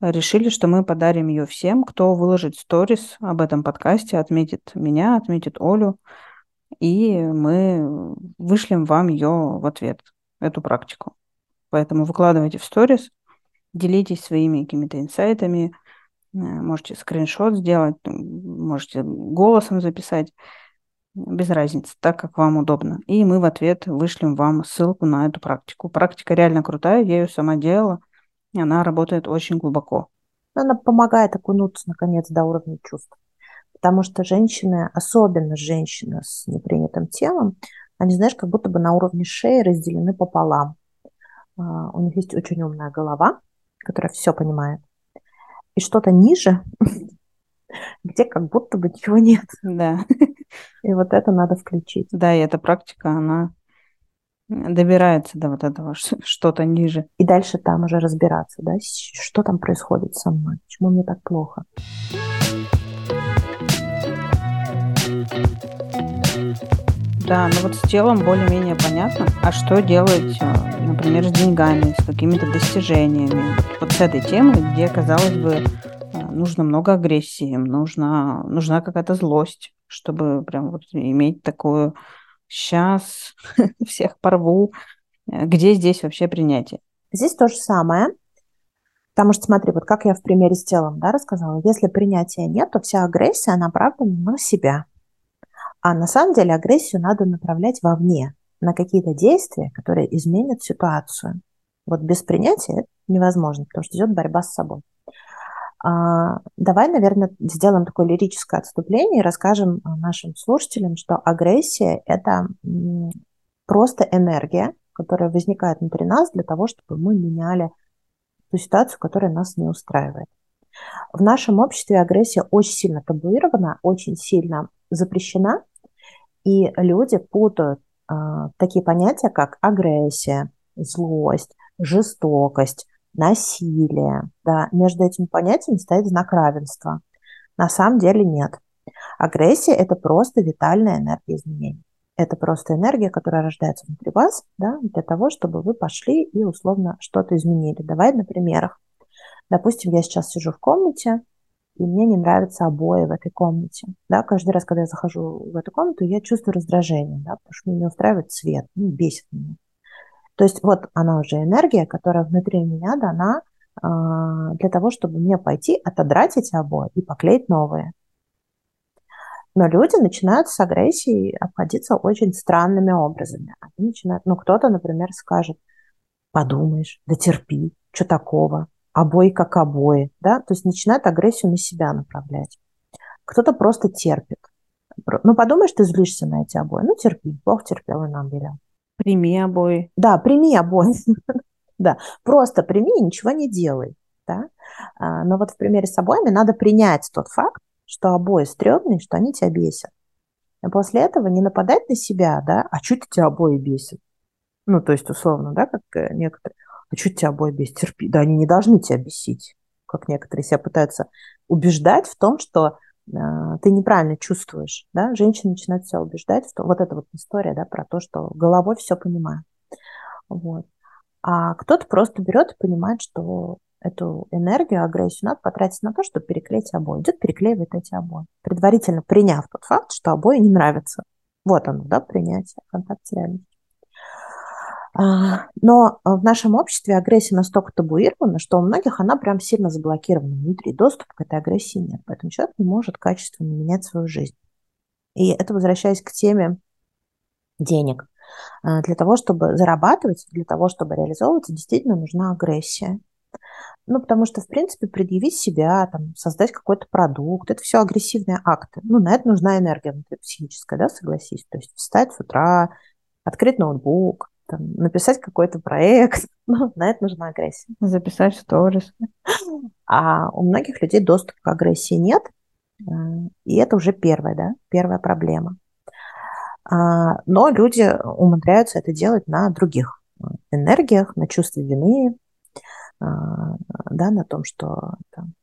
решили, что мы подарим ее всем, кто выложит сторис об этом подкасте, отметит меня, отметит Олю, и мы вышлем вам ее в ответ, эту практику. Поэтому выкладывайте в сторис, делитесь своими какими-то инсайтами, э, можете скриншот сделать, можете голосом записать, без разницы, так как вам удобно. И мы в ответ вышлем вам ссылку на эту практику. Практика реально крутая, я ее сама делала. Она работает очень глубоко.
Она помогает окунуться, наконец, до уровня чувств. Потому что женщины, особенно женщины с непринятым телом, они, знаешь, как будто бы на уровне шеи разделены пополам. А, у них есть очень умная голова, которая все понимает. И что-то ниже, где как будто бы ничего нет.
Да.
И вот это надо включить.
Да, и эта практика, она добирается до вот этого что-то ниже.
И дальше там уже разбираться, да, что там происходит со мной, почему мне так плохо.
Да, ну вот с телом более-менее понятно. А что делать, э, например, с деньгами, с какими-то достижениями? Вот с этой темой, где, казалось бы, э, нужно много агрессии, нужна, нужна какая-то злость, чтобы прям вот иметь такую сейчас всех порву. Э, где здесь вообще принятие?
Здесь то же самое. Потому что, смотри, вот как я в примере с телом да, рассказала, если принятия нет, то вся агрессия направлена на себя. А на самом деле агрессию надо направлять вовне, на какие-то действия, которые изменят ситуацию. Вот без принятия это невозможно, потому что идет борьба с собой. А, давай, наверное, сделаем такое лирическое отступление и расскажем а, нашим слушателям, что агрессия – это просто энергия, которая возникает внутри нас для того, чтобы мы меняли ту ситуацию, которая нас не устраивает. В нашем обществе агрессия очень сильно табуирована, очень сильно запрещена, и люди путают э, такие понятия, как агрессия, злость, жестокость, насилие. Да, между этими понятиями стоит знак равенства. На самом деле нет. Агрессия – это просто витальная энергия изменений. Это просто энергия, которая рождается внутри вас, да, для того, чтобы вы пошли и условно что-то изменили. Давай на примерах. Допустим, я сейчас сижу в комнате, и мне не нравятся обои в этой комнате. Да, каждый раз, когда я захожу в эту комнату, я чувствую раздражение, да, потому что мне не устраивает цвет, ну, бесит меня. То есть вот она уже энергия, которая внутри меня дана э, для того, чтобы мне пойти отодрать эти обои и поклеить новые. Но люди начинают с агрессией обходиться очень странными образами. Они начинают, ну, кто-то, например, скажет, подумаешь, да терпи, что такого, обои как обои, да, то есть начинает агрессию на себя направлять. Кто-то просто терпит. Ну, подумаешь, ты злишься на эти обои, ну, терпи, Бог терпел и нам велел.
Прими обои.
Да, прими обои. да, просто прими и ничего не делай. Да? А, но вот в примере с обоями надо принять тот факт, что обои стрёмные, что они тебя бесят. А после этого не нападать на себя, да, а что тебя обои бесят? Ну, то есть, условно, да, как э, некоторые, а что тебя обои бесит? Терпи. Да, они не должны тебя бесить, как некоторые себя пытаются убеждать в том, что ты неправильно чувствуешь, да, женщины начинают себя убеждать, что вот эта вот история, да, про то, что головой все понимаю, вот. А кто-то просто берет и понимает, что эту энергию, агрессию надо потратить на то, чтобы переклеить обои. Идет, переклеивает эти обои, предварительно приняв тот факт, что обои не нравятся. Вот оно, да, принятие, контакт с реальностью. А, но в нашем обществе агрессия настолько табуирована, что у многих она прям сильно заблокирована внутри. Доступ к этой агрессии нет. Поэтому человек не может качественно менять свою жизнь. И это возвращаясь к теме денег. А, для того, чтобы зарабатывать, для того, чтобы реализовываться, действительно нужна агрессия. Ну, потому что, в принципе, предъявить себя, там, создать какой-то продукт, это все агрессивные акты. Ну, на это нужна энергия психическая, да, согласись. То есть встать с утра, открыть ноутбук, там, написать какой-то проект, ну, на это нужна агрессия.
Записать сторис.
А у многих людей доступ к агрессии нет, э, и это уже первая, да, первая проблема. А, но люди умудряются это делать на других э, энергиях, на чувстве вины, а, да, на том, что там,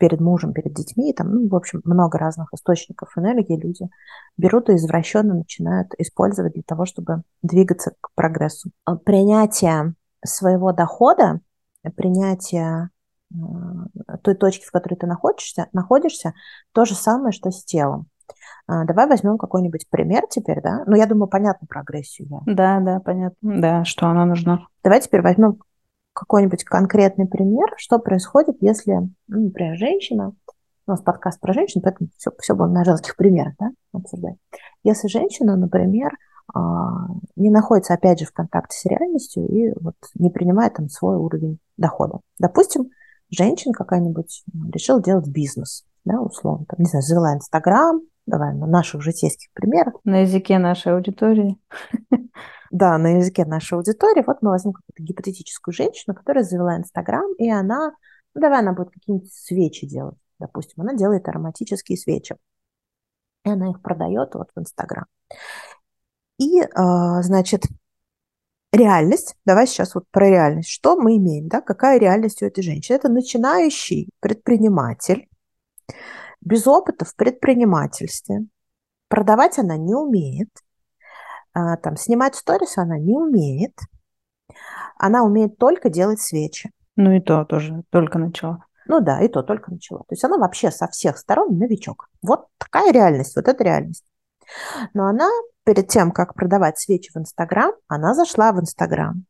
перед мужем, перед детьми, там, ну, в общем, много разных источников энергии люди берут и извращенно начинают использовать для того, чтобы двигаться к прогрессу. А принятие своего дохода, принятие той точки, в которой ты находишься, находишься, то же самое, что с телом. А, давай возьмем какой-нибудь пример теперь, да? Ну, я думаю, понятно про агрессию.
Да, да, понятно. Да, что она нужна.
Давай теперь возьмем какой-нибудь конкретный пример, что происходит, если, ну, например, женщина, у нас подкаст про женщин, поэтому все, все будем на женских примерах да, обсуждать. Если женщина, например, а, не находится, опять же, в контакте с реальностью и вот не принимает там свой уровень дохода. Допустим, женщина какая-нибудь решила делать бизнес, да, условно, там, не знаю, завела Инстаграм, давай на наших житейских примерах.
На языке нашей аудитории.
Да, на языке нашей аудитории. Вот мы возьмем какую-то гипотетическую женщину, которая завела Инстаграм, и она, ну давай она будет какие-нибудь свечи делать, допустим, она делает ароматические свечи, и она их продает вот в Инстаграм. И, а, значит, реальность, давай сейчас вот про реальность, что мы имеем, да, какая реальность у этой женщины? Это начинающий предприниматель, без опыта в предпринимательстве, продавать она не умеет – а, там, снимать сторис она не умеет. Она умеет только делать свечи.
Ну и то тоже, только начала.
Ну да, и то только начала. То есть она вообще со всех сторон новичок. Вот такая реальность, вот эта реальность. Но она перед тем, как продавать свечи в Инстаграм, она зашла в Инстаграм,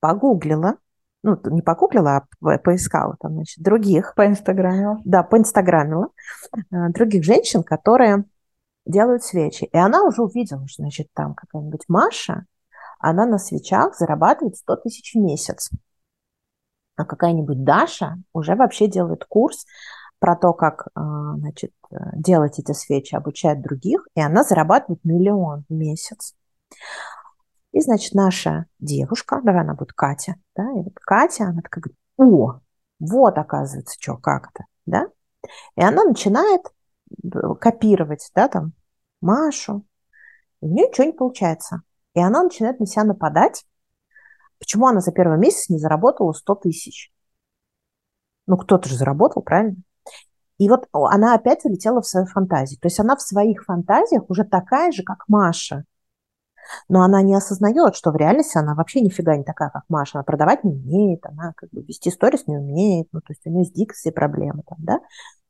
погуглила, ну, не погуглила, а поискала там, значит, других.
По Инстаграму.
Да, по Инстаграмила. Э, других женщин, которые делают свечи. И она уже увидела, что, значит, там какая-нибудь Маша, она на свечах зарабатывает 100 тысяч в месяц. А какая-нибудь Даша уже вообще делает курс про то, как а, значит, делать эти свечи, обучает других, и она зарабатывает миллион в месяц. И, значит, наша девушка, давай она будет Катя, да, и вот Катя, она такая говорит, о, вот оказывается, что, как это, да, и она начинает копировать, да, там, Машу. И у нее ничего не получается. И она начинает на себя нападать. Почему она за первый месяц не заработала 100 тысяч? Ну, кто-то же заработал, правильно? И вот она опять улетела в свою фантазию. То есть она в своих фантазиях уже такая же, как Маша. Но она не осознает, что в реальности она вообще нифига не такая, как Маша. Она продавать не умеет, она как бы вести сторис не умеет, ну, то есть у нее с дикцией проблемы там, да.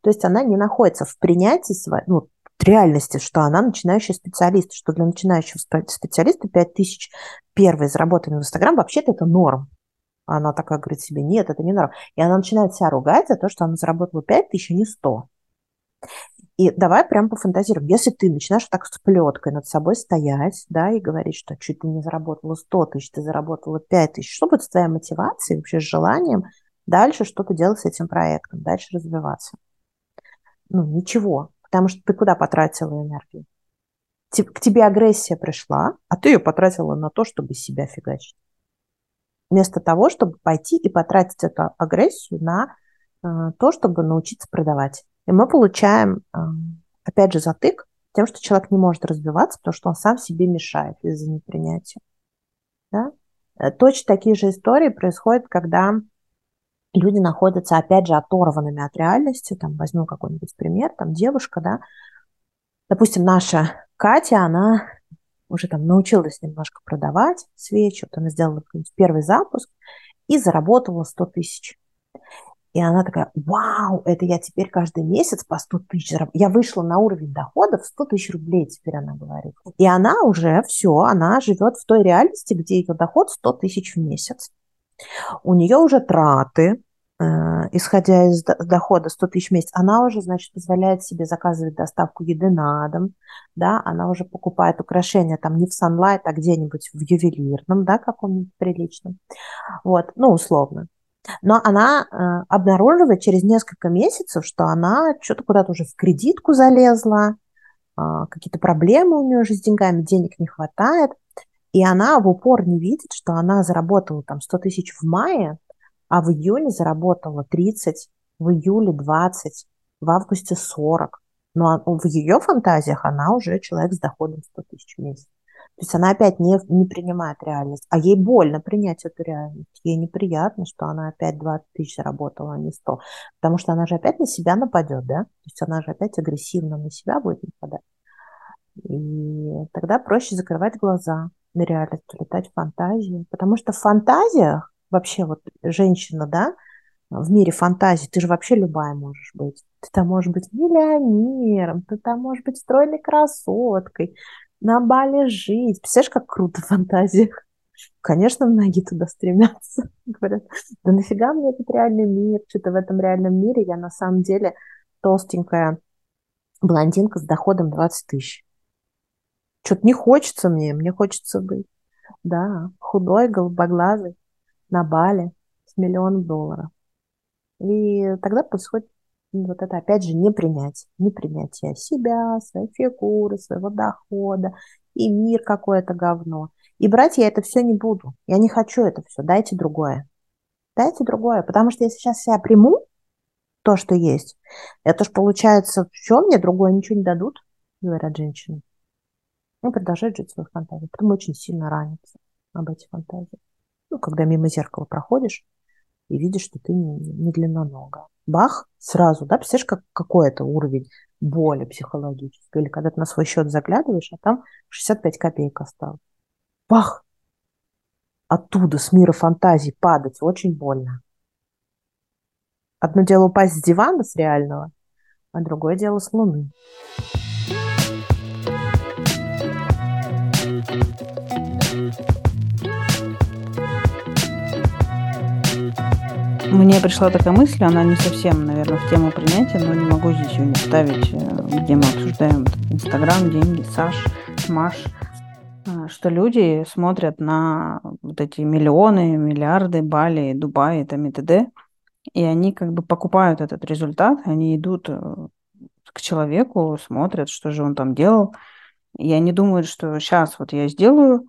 То есть она не находится в принятии своей, ну, реальности, что она начинающий специалист, что для начинающего специалиста 5 тысяч первые заработанные в Инстаграм вообще-то это норм. Она такая говорит себе, нет, это не норм. И она начинает себя ругать за то, что она заработала 5 тысяч, а не 100. И давай прям пофантазируем. Если ты начинаешь так с плеткой над собой стоять, да, и говорить, что чуть ты не заработала 100 тысяч, ты заработала 5 тысяч, что будет с твоей мотивацией, вообще с желанием дальше что-то делать с этим проектом, дальше развиваться? Ну, ничего, потому что ты куда потратила энергию? К тебе агрессия пришла, а ты ее потратила на то, чтобы себя фигачить. Вместо того, чтобы пойти и потратить эту агрессию на э, то, чтобы научиться продавать. И мы получаем, опять же, затык тем, что человек не может развиваться, потому что он сам себе мешает из-за непринятия. Да? Э, точно такие же истории происходят, когда люди находятся, опять же, оторванными от реальности. Там возьмем какой-нибудь пример, там девушка, да, допустим, наша Катя, она уже там научилась немножко продавать свечи, вот она сделала первый запуск и заработала 100 тысяч. И она такая, вау, это я теперь каждый месяц по 100 тысяч. Я вышла на уровень доходов 100 тысяч рублей, теперь она говорит. И она уже все, она живет в той реальности, где ее доход 100 тысяч в месяц. У нее уже траты, э, исходя из дохода 100 тысяч в месяц, она уже, значит, позволяет себе заказывать доставку еды на дом, да, она уже покупает украшения там не в Sunlight, а где-нибудь в ювелирном, да, каком-нибудь приличном, вот, ну, условно. Но она э, обнаруживает через несколько месяцев, что она что-то куда-то уже в кредитку залезла, э, какие-то проблемы у нее уже с деньгами, денег не хватает. И она в упор не видит, что она заработала там 100 тысяч в мае, а в июне заработала 30, в июле 20, в августе 40. Но в ее фантазиях она уже человек с доходом 100 тысяч в месяц. То есть она опять не, не принимает реальность, а ей больно принять эту реальность. Ей неприятно, что она опять 20 тысяч заработала, а не 100. Потому что она же опять на себя нападет, да? То есть она же опять агрессивно на себя будет нападать. И тогда проще закрывать глаза на реальность, улетать в фантазию. Потому что в фантазиях вообще вот женщина, да, в мире фантазий, ты же вообще любая можешь быть. Ты там можешь быть миллионером, ты там можешь быть стройной красоткой, на Бали жить. Представляешь, как круто в фантазиях? Конечно, многие туда стремятся. Говорят, да нафига мне этот реальный мир? Что-то в этом реальном мире я на самом деле толстенькая блондинка с доходом 20 тысяч. Что-то не хочется мне, мне хочется быть, да, худой, голубоглазый, на Бали с миллионом долларов. И тогда происходит вот это, опять же, не принять, не принятие себя, своей фигуры, своего дохода, и мир какое-то говно. И брать я это все не буду. Я не хочу это все. Дайте другое. Дайте другое. Потому что если сейчас себя приму, то, что есть, это же получается, все, мне другое ничего не дадут, говорят женщины. Ну, продолжают жить своих фантазиях. Потом очень сильно ранятся об этих фантазиях. Ну, когда мимо зеркала проходишь и видишь, что ты не, длинноногая бах, сразу, да, представляешь, как, какой это уровень боли психологической, или когда ты на свой счет заглядываешь, а там 65 копеек осталось. Бах! Оттуда, с мира фантазий, падать очень больно. Одно дело упасть с дивана, с реального, а другое дело с луны.
Мне пришла такая мысль, она не совсем, наверное, в тему принятия, но не могу здесь ее не вставить, э, где мы обсуждаем Инстаграм, деньги, Саш, Маш, э, что люди смотрят на вот эти миллионы, миллиарды, Бали, Дубай, там и т.д., и они как бы покупают этот результат, они идут э, к человеку, смотрят, что же он там делал, и они думают, что сейчас вот я сделаю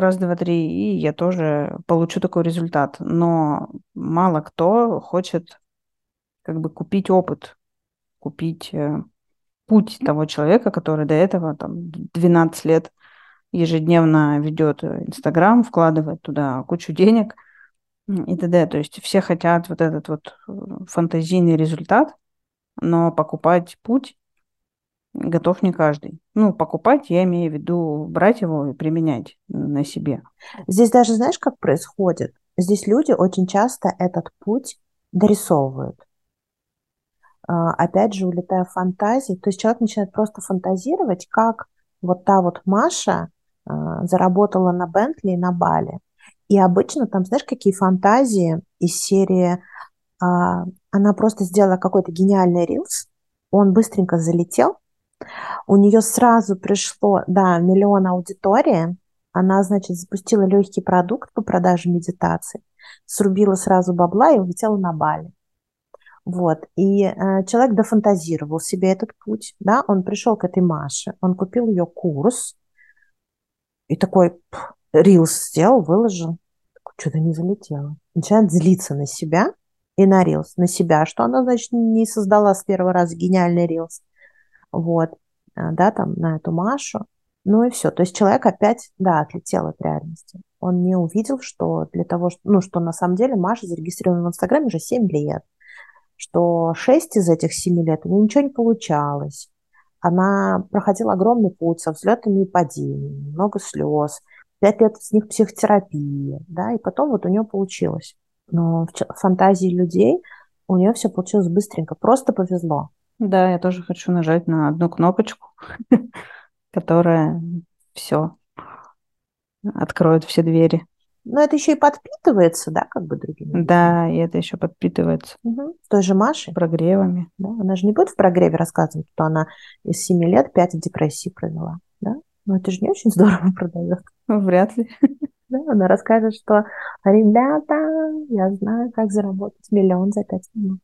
раз, два, три, и я тоже получу такой результат. Но мало кто хочет как бы купить опыт, купить э, путь того человека, который до этого там 12 лет ежедневно ведет Инстаграм, вкладывает туда кучу денег, и т.д. То есть все хотят вот этот вот э, фантазийный результат, но покупать путь готов не каждый. Ну, покупать, я имею в виду брать его и применять на себе.
Здесь даже знаешь, как происходит? Здесь люди очень часто этот путь дорисовывают. А, опять же, улетая в фантазии, то есть человек начинает просто фантазировать, как вот та вот Маша а, заработала на Бентли и на Бали. И обычно там, знаешь, какие фантазии из серии а, она просто сделала какой-то гениальный рилс, он быстренько залетел, у нее сразу пришло, да, миллион аудитории, она, значит, запустила легкий продукт по продаже медитации, срубила сразу бабла и улетела на Бали. Вот. И э, человек дофантазировал себе этот путь, да, он пришел к этой Маше, он купил ее курс, и такой рилс сделал, выложил, что-то не залетело. Начинает злиться на себя и на рилс, на себя, что она, значит, не создала с первого раза гениальный рилс, вот, э, да, там, на эту Машу, ну и все. То есть человек опять, да, отлетел от реальности. Он не увидел, что для того, что, ну, что на самом деле Маша зарегистрирована в Инстаграме уже 7 лет, что 6 из этих 7 лет у нее ничего не получалось. Она проходила огромный путь со взлетами и падениями, много слез, 5 лет с них психотерапии, да, и потом вот у нее получилось. Но в фантазии людей у нее все получилось быстренько, просто повезло.
Да, я тоже хочу нажать на одну кнопочку, которая все откроет все двери.
Но это еще и подпитывается, да, как бы другими.
Да, и это еще подпитывается.
Угу. Той же Машей.
Прогревами.
Да, она же не будет в прогреве рассказывать, что она из 7 лет 5 в депрессии провела. Да? Но это же не очень здорово продает.
Вряд ли.
Да, она расскажет, что ребята, я знаю, как заработать миллион за 5 минут.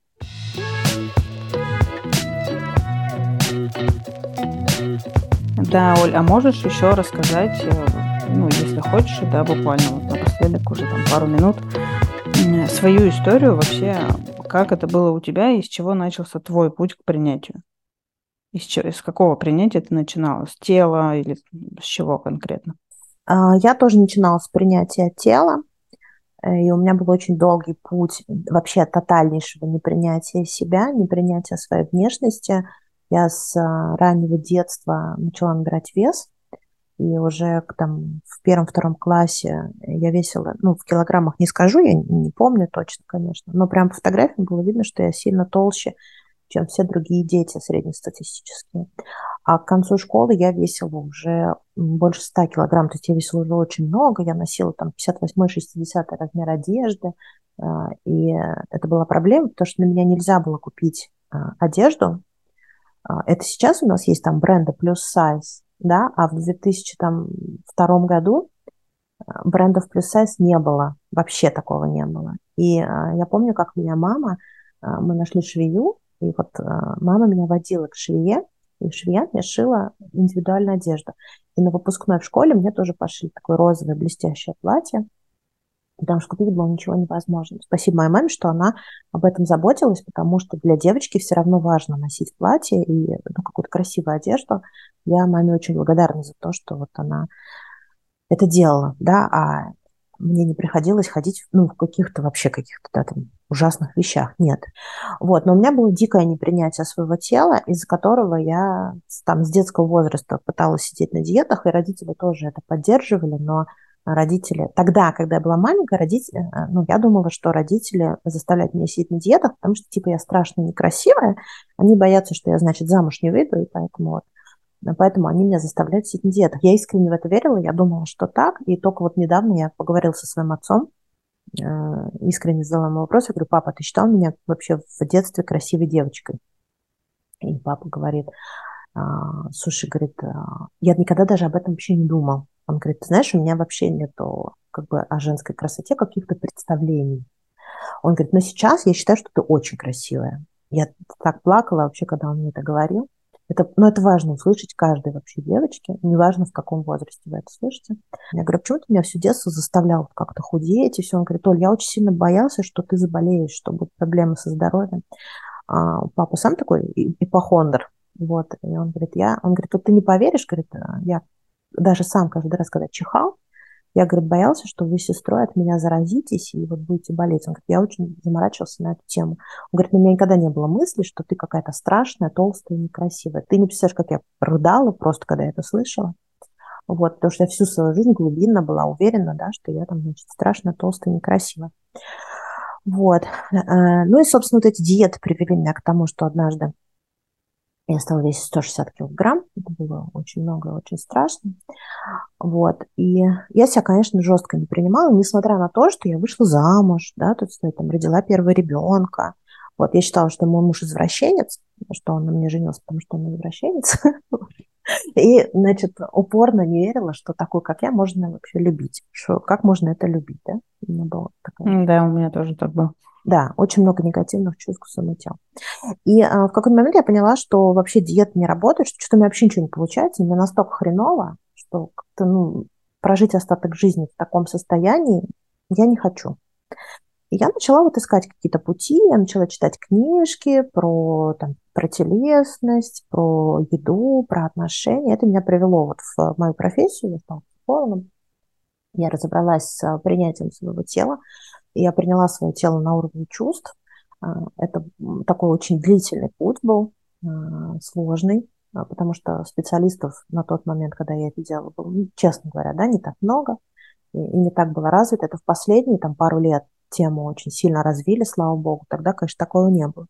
Да, Оль, а можешь еще рассказать, э, ну, если хочешь, да, буквально вот напоследок уже там пару минут, свою историю вообще, как это было у тебя и с чего начался твой путь к принятию? Из, чего, из какого принятия ты начинала? С тела или с чего конкретно?
А, я тоже начинала с принятия тела, э, и у меня был очень долгий путь вообще тотальнейшего непринятия себя, непринятия своей внешности – я с а, раннего детства начала набирать вес, и уже там в первом-втором классе я весила, ну, в килограммах не скажу, я не помню точно, конечно, но прям по фотографиям было видно, что я сильно толще, чем все другие дети среднестатистические. А к концу школы я весила уже больше 100 килограмм, то есть я весила уже очень много, я носила там 58-60 размер одежды, а, и это была проблема, потому что на меня нельзя было купить а, одежду, это сейчас у нас есть там бренды плюс сайз, да, а в 2002 году а, брендов плюс сайз не было, вообще такого не было. И а, я помню, как меня мама, мы нашли швею, и вот мама меня водила к швее, и швея мне шила индивидуальную одежду. И на выпускной в школе мне тоже пошли такое розовое блестящее платье, потому что купить было ничего невозможно. Спасибо моей маме, что она об этом заботилась, потому что для девочки все равно важно носить платье и ну, какую-то красивую одежду. Я маме очень благодарна за то, что вот она это делала, да, а мне не приходилось ходить ну, в каких-то вообще каких-то да, там ужасных вещах. Нет. Вот. Но у меня было дикое непринятие своего тела, из-за которого я там с детского возраста пыталась сидеть на диетах, и родители тоже это поддерживали, но родители, тогда, когда я была маленькая, родители, э, ну, я думала, что родители заставляют меня сидеть на диетах, потому что, типа, я страшно некрасивая, они боятся, что я, значит, замуж не выйду, и поэтому вот, э, поэтому они меня заставляют сидеть на диетах. Я искренне в это верила, я думала, что так, и только вот недавно я поговорила со своим отцом, э, искренне задала ему вопрос, я говорю, папа, ты считал меня вообще в детстве красивой девочкой? И папа говорит, «А, слушай, говорит, я никогда даже об этом вообще не думал. Он говорит, ты знаешь, у меня вообще нету как бы о женской красоте каких-то представлений. Он говорит, но сейчас я считаю, что ты очень красивая. Я так плакала вообще, когда он мне это говорил. Это, ну, это важно услышать каждой вообще девочке, неважно, в каком возрасте вы это слышите. Я говорю, почему ты меня все детство заставлял как-то худеть? И все. Он говорит, Оль, я очень сильно боялся, что ты заболеешь, что будут проблемы со здоровьем. А папа сам такой ипохондр. Вот, и он говорит, я, он говорит, вот ты не поверишь, говорит, я даже сам каждый раз, когда чихал, Я, говорит, боялся, что вы с сестрой от меня заразитесь и вот будете болеть. Он говорит, я очень заморачивался на эту тему. Он говорит, у меня никогда не было мысли, что ты какая-то страшная, толстая, некрасивая. Ты не представляешь, как я рыдала просто, когда я это слышала. Вот, потому что я всю свою жизнь глубинно была уверена, да, что я там, значит, страшно толстая, некрасивая. Вот. Э, ну и, собственно, вот эти диеты привели меня к тому, что однажды я стала весить 160 килограмм. Это было очень много, очень страшно. Вот. И я себя, конечно, жестко не принимала, несмотря на то, что я вышла замуж, да, то есть я там родила первого ребенка. Вот, я считала, что мой муж извращенец, что он на мне женился, потому что он извращенец. И, значит, упорно не верила, что такой, как я, можно вообще любить. Что, как можно это любить, да?
У меня было такое. Да, у меня тоже так было.
Да, очень много негативных чувств к своему телу. И а, в какой-то момент я поняла, что вообще диета не работает, что что-то у меня вообще ничего не получается, мне настолько хреново, что как-то, ну, прожить остаток жизни в таком состоянии я не хочу. И я начала вот искать какие-то пути, я начала читать книжки про, там, про телесность, про еду, про отношения. Это меня привело вот в мою профессию, я стала психологом. Я разобралась с принятием своего тела, я приняла свое тело на уровне чувств. А, это такой очень длительный путь был, а, сложный, а, потому что специалистов на тот момент, когда я это делала, было, ну, честно говоря, да, не так много и не так было развито. Это в последние там, пару лет тему очень сильно развили, слава богу. Тогда, конечно, такого не было.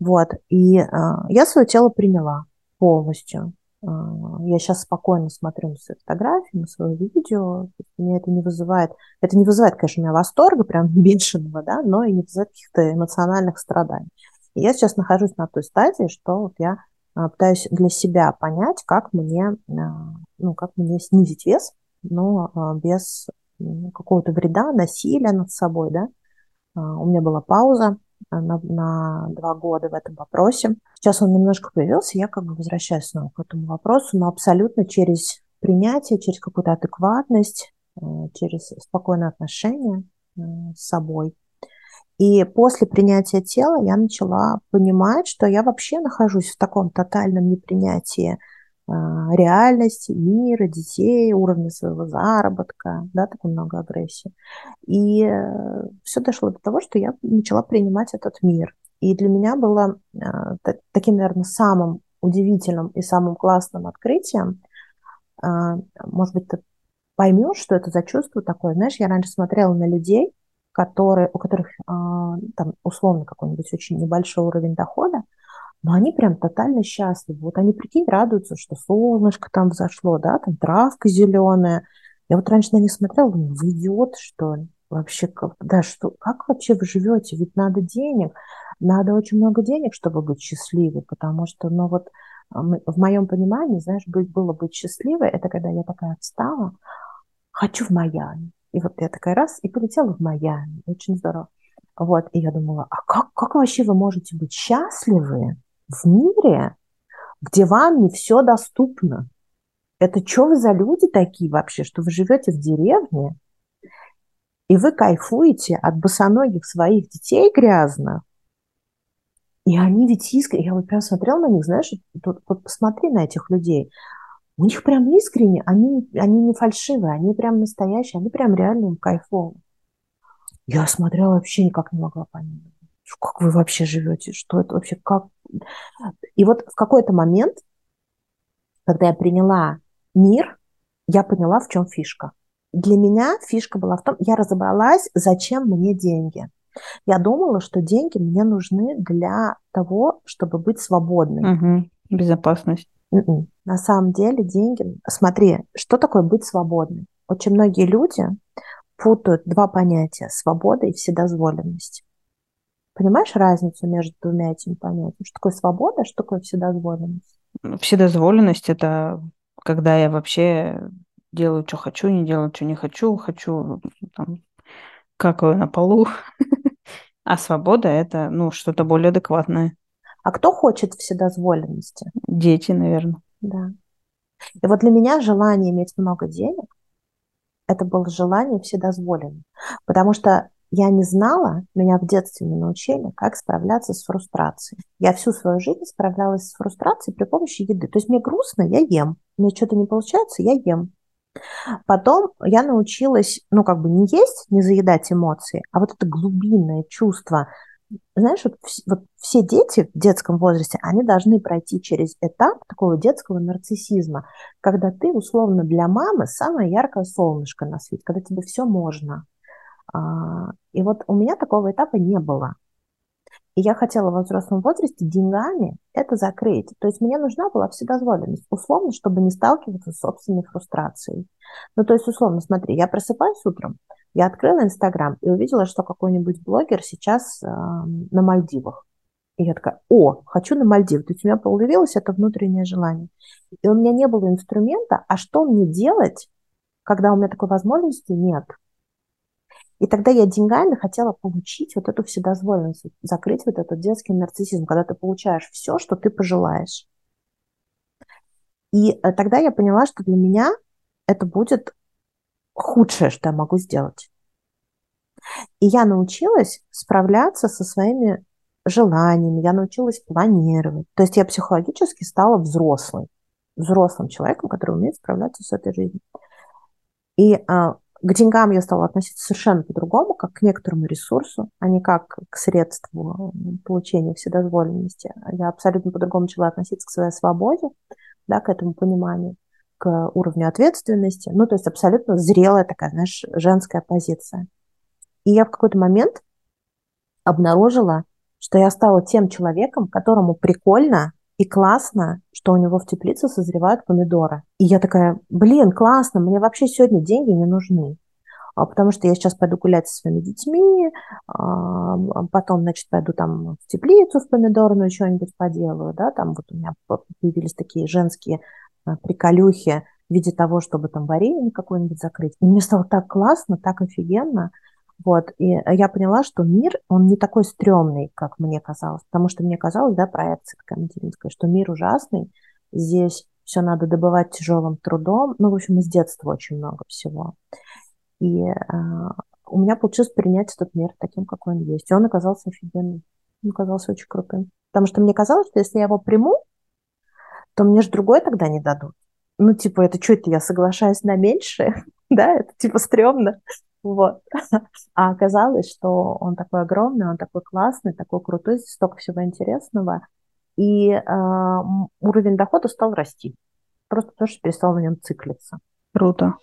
Вот. И э, я свое тело приняла полностью. А, я сейчас спокойно смотрю на свои фотографии, на свое видео. Меня это не вызывает... Это не вызывает, конечно, у меня восторга, прям бешеного, да, но и не вызывает каких-то эмоциональных страданий. И я сейчас нахожусь на той стадии, что вот я а, пытаюсь для себя понять, как мне, а, ну, как мне снизить вес, но без какого-то вреда, насилия над собой, да. У меня была пауза, на, на два года в этом вопросе. Сейчас он немножко появился, я как бы возвращаюсь снова к этому вопросу, но абсолютно через принятие, через какую-то адекватность, э, через спокойное отношение э, с собой. И после принятия тела я начала понимать, что я вообще нахожусь в таком тотальном непринятии реальности, мира, детей, уровня своего заработка, да, так много агрессии. И э, все дошло до того, что я начала принимать этот мир. И для меня было а, таким, наверное, самым удивительным и самым классным открытием, а, может быть, ты поймешь, что это за чувство такое. Знаешь, я раньше смотрела на людей, которые, у которых там условно какой-нибудь очень небольшой уровень дохода, но они прям тотально счастливы. Вот они, прикинь, радуются, что солнышко там взошло, да, там травка зеленая. Я вот раньше на них смотрела, думаю, вы идиот, что ли? Вообще, как, да, что, как вообще вы живете? Ведь надо денег, надо очень много денег, чтобы быть счастливой, потому что, ну вот, а, в моем понимании, знаешь, быть, было быть счастливой, это когда я такая встала, хочу в Майами. И вот я такая раз и полетела в Майами. Очень здорово. Вот, и я думала, а как, как вообще вы можете быть счастливы, в мире, где вам не все доступно. Это что вы за люди такие вообще, что вы живете в деревне, и вы кайфуете от босоногих своих детей грязно, и они ведь искренне, я вот прям смотрела на них, знаешь, вот, вот посмотри на этих людей, у них прям искренне, они, они не фальшивые, они прям настоящие, они прям реально им. Я смотрела, вообще никак не могла понять как вы вообще живете, что это вообще, как... И вот в какой-то момент, когда я приняла мир, я поняла, в чем фишка. Для меня фишка была в том, я разобралась, зачем мне деньги. Я думала, что деньги мне нужны для того, чтобы быть свободной.
Угу. Безопасность.
Mm-mm. М-м. На самом деле деньги... Смотри, что такое быть свободной? Очень многие люди путают два понятия – свобода и вседозволенность. Понимаешь разницу между двумя этими понятиями? Что такое свобода, что такое вседозволенность?
Вседозволенность – это когда я вообще делаю, что хочу, не делаю, что не хочу, хочу там, какаю на полу. А свобода – это ну, что-то более адекватное.
А кто хочет вседозволенности?
Дети, наверное.
Да. И вот для меня желание иметь много денег – это было желание вседозволенным. Потому что я не знала, меня в детстве не научили, как справляться с фрустрацией. Я всю свою жизнь справлялась с фрустрацией при помощи еды. То есть мне грустно, я ем. Мне что-то не получается, я ем. Потом я научилась, ну, как бы не есть, не заедать эмоции, а вот это глубинное чувство. Знаешь, вот, вот все дети в детском возрасте, они должны пройти через этап такого детского нарциссизма, когда ты, условно, для мамы самое яркое солнышко на свете, когда тебе все можно. А, и вот у меня такого этапа не было. И я хотела во взрослом возрасте деньгами это закрыть. То есть мне нужна была вседозволенность, условно, чтобы не сталкиваться с собственной фрустрацией. Ну, то есть, условно, смотри, я просыпаюсь утром, я открыла Инстаграм и увидела, что какой-нибудь блогер сейчас э, на Мальдивах. И я такая, о, хочу на Мальдивы. То есть у меня появилось это внутреннее желание. И у меня не было инструмента, а что мне делать, когда у меня такой возможности нет? И тогда я деньгами хотела получить вот эту вседозволенность, закрыть вот этот детский нарциссизм, когда ты получаешь все, что ты пожелаешь. И э, тогда я поняла, что для меня это будет худшее, что я могу сделать. И я научилась справляться со своими желаниями, я научилась планировать. То есть я психологически стала взрослой, взрослым человеком, который умеет справляться с этой жизнью. И а, к деньгам я стала относиться совершенно по-другому, как к некоторому ресурсу, а не как к средству получения вседозволенности. Я абсолютно по-другому начала относиться к своей свободе, да, к этому пониманию, к уровню ответственности. Ну, то есть абсолютно зрелая такая, знаешь, женская позиция. И я в какой-то момент обнаружила, что я стала тем человеком, которому прикольно и классно, что у него в теплице созревают помидоры. И я такая, блин, классно, мне вообще сегодня деньги не нужны. А, потому что я сейчас пойду гулять со своими детьми, а, потом, значит, пойду там в теплицу в помидорную что-нибудь поделаю, да, там вот у меня появились такие женские а, приколюхи в виде того, чтобы там варенье какое-нибудь закрыть. И мне стало так классно, так офигенно. Вот, и я поняла, что мир, он не такой стрёмный, как мне казалось, потому что мне казалось, да, проекция такая материнская, что мир ужасный, здесь все надо добывать тяжелым трудом, ну, в общем, из детства очень много всего. И э, у меня получилось принять этот мир таким, какой он есть, и он оказался офигенным, он оказался очень крутым, потому что мне казалось, что если я его приму, то мне же другой тогда не дадут. Ну, типа, это что это, я соглашаюсь на меньшее, да, это типа стрёмно. Вот. А оказалось, что он такой огромный, он такой классный, такой крутой, столько всего интересного. И э, уровень дохода стал расти. Просто потому что перестал на нем циклиться.
Круто.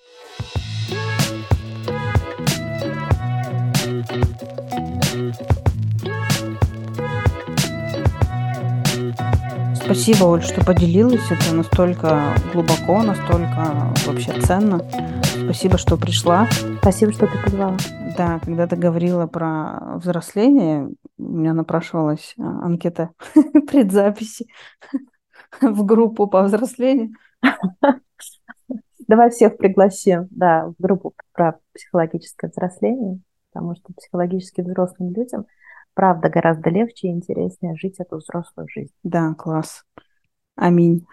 Спасибо, Оль, что поделилась. Это настолько глубоко, настолько вообще ценно. Спасибо, что пришла.
Спасибо, что ты позвала.
Да, когда ты говорила про взросление, у меня напрашивалась а, анкета предзаписи в группу по взрослению.
Давай всех пригласим, да, в группу про психологическое взросление, потому что психологически взрослым людям правда гораздо легче и интереснее жить эту взрослую жизнь.
Да, класс. Аминь.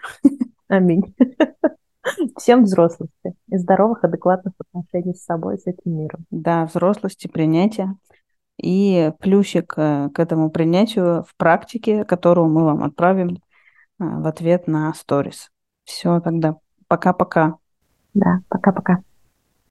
Аминь. Всем взрослости и здоровых, адекватных отношений с собой, с этим миром.
Да, взрослости, принятия. И плюсик э, к этому принятию в практике, которую мы вам отправим э, в ответ на сторис. Все, тогда пока-пока.
Да, пока-пока.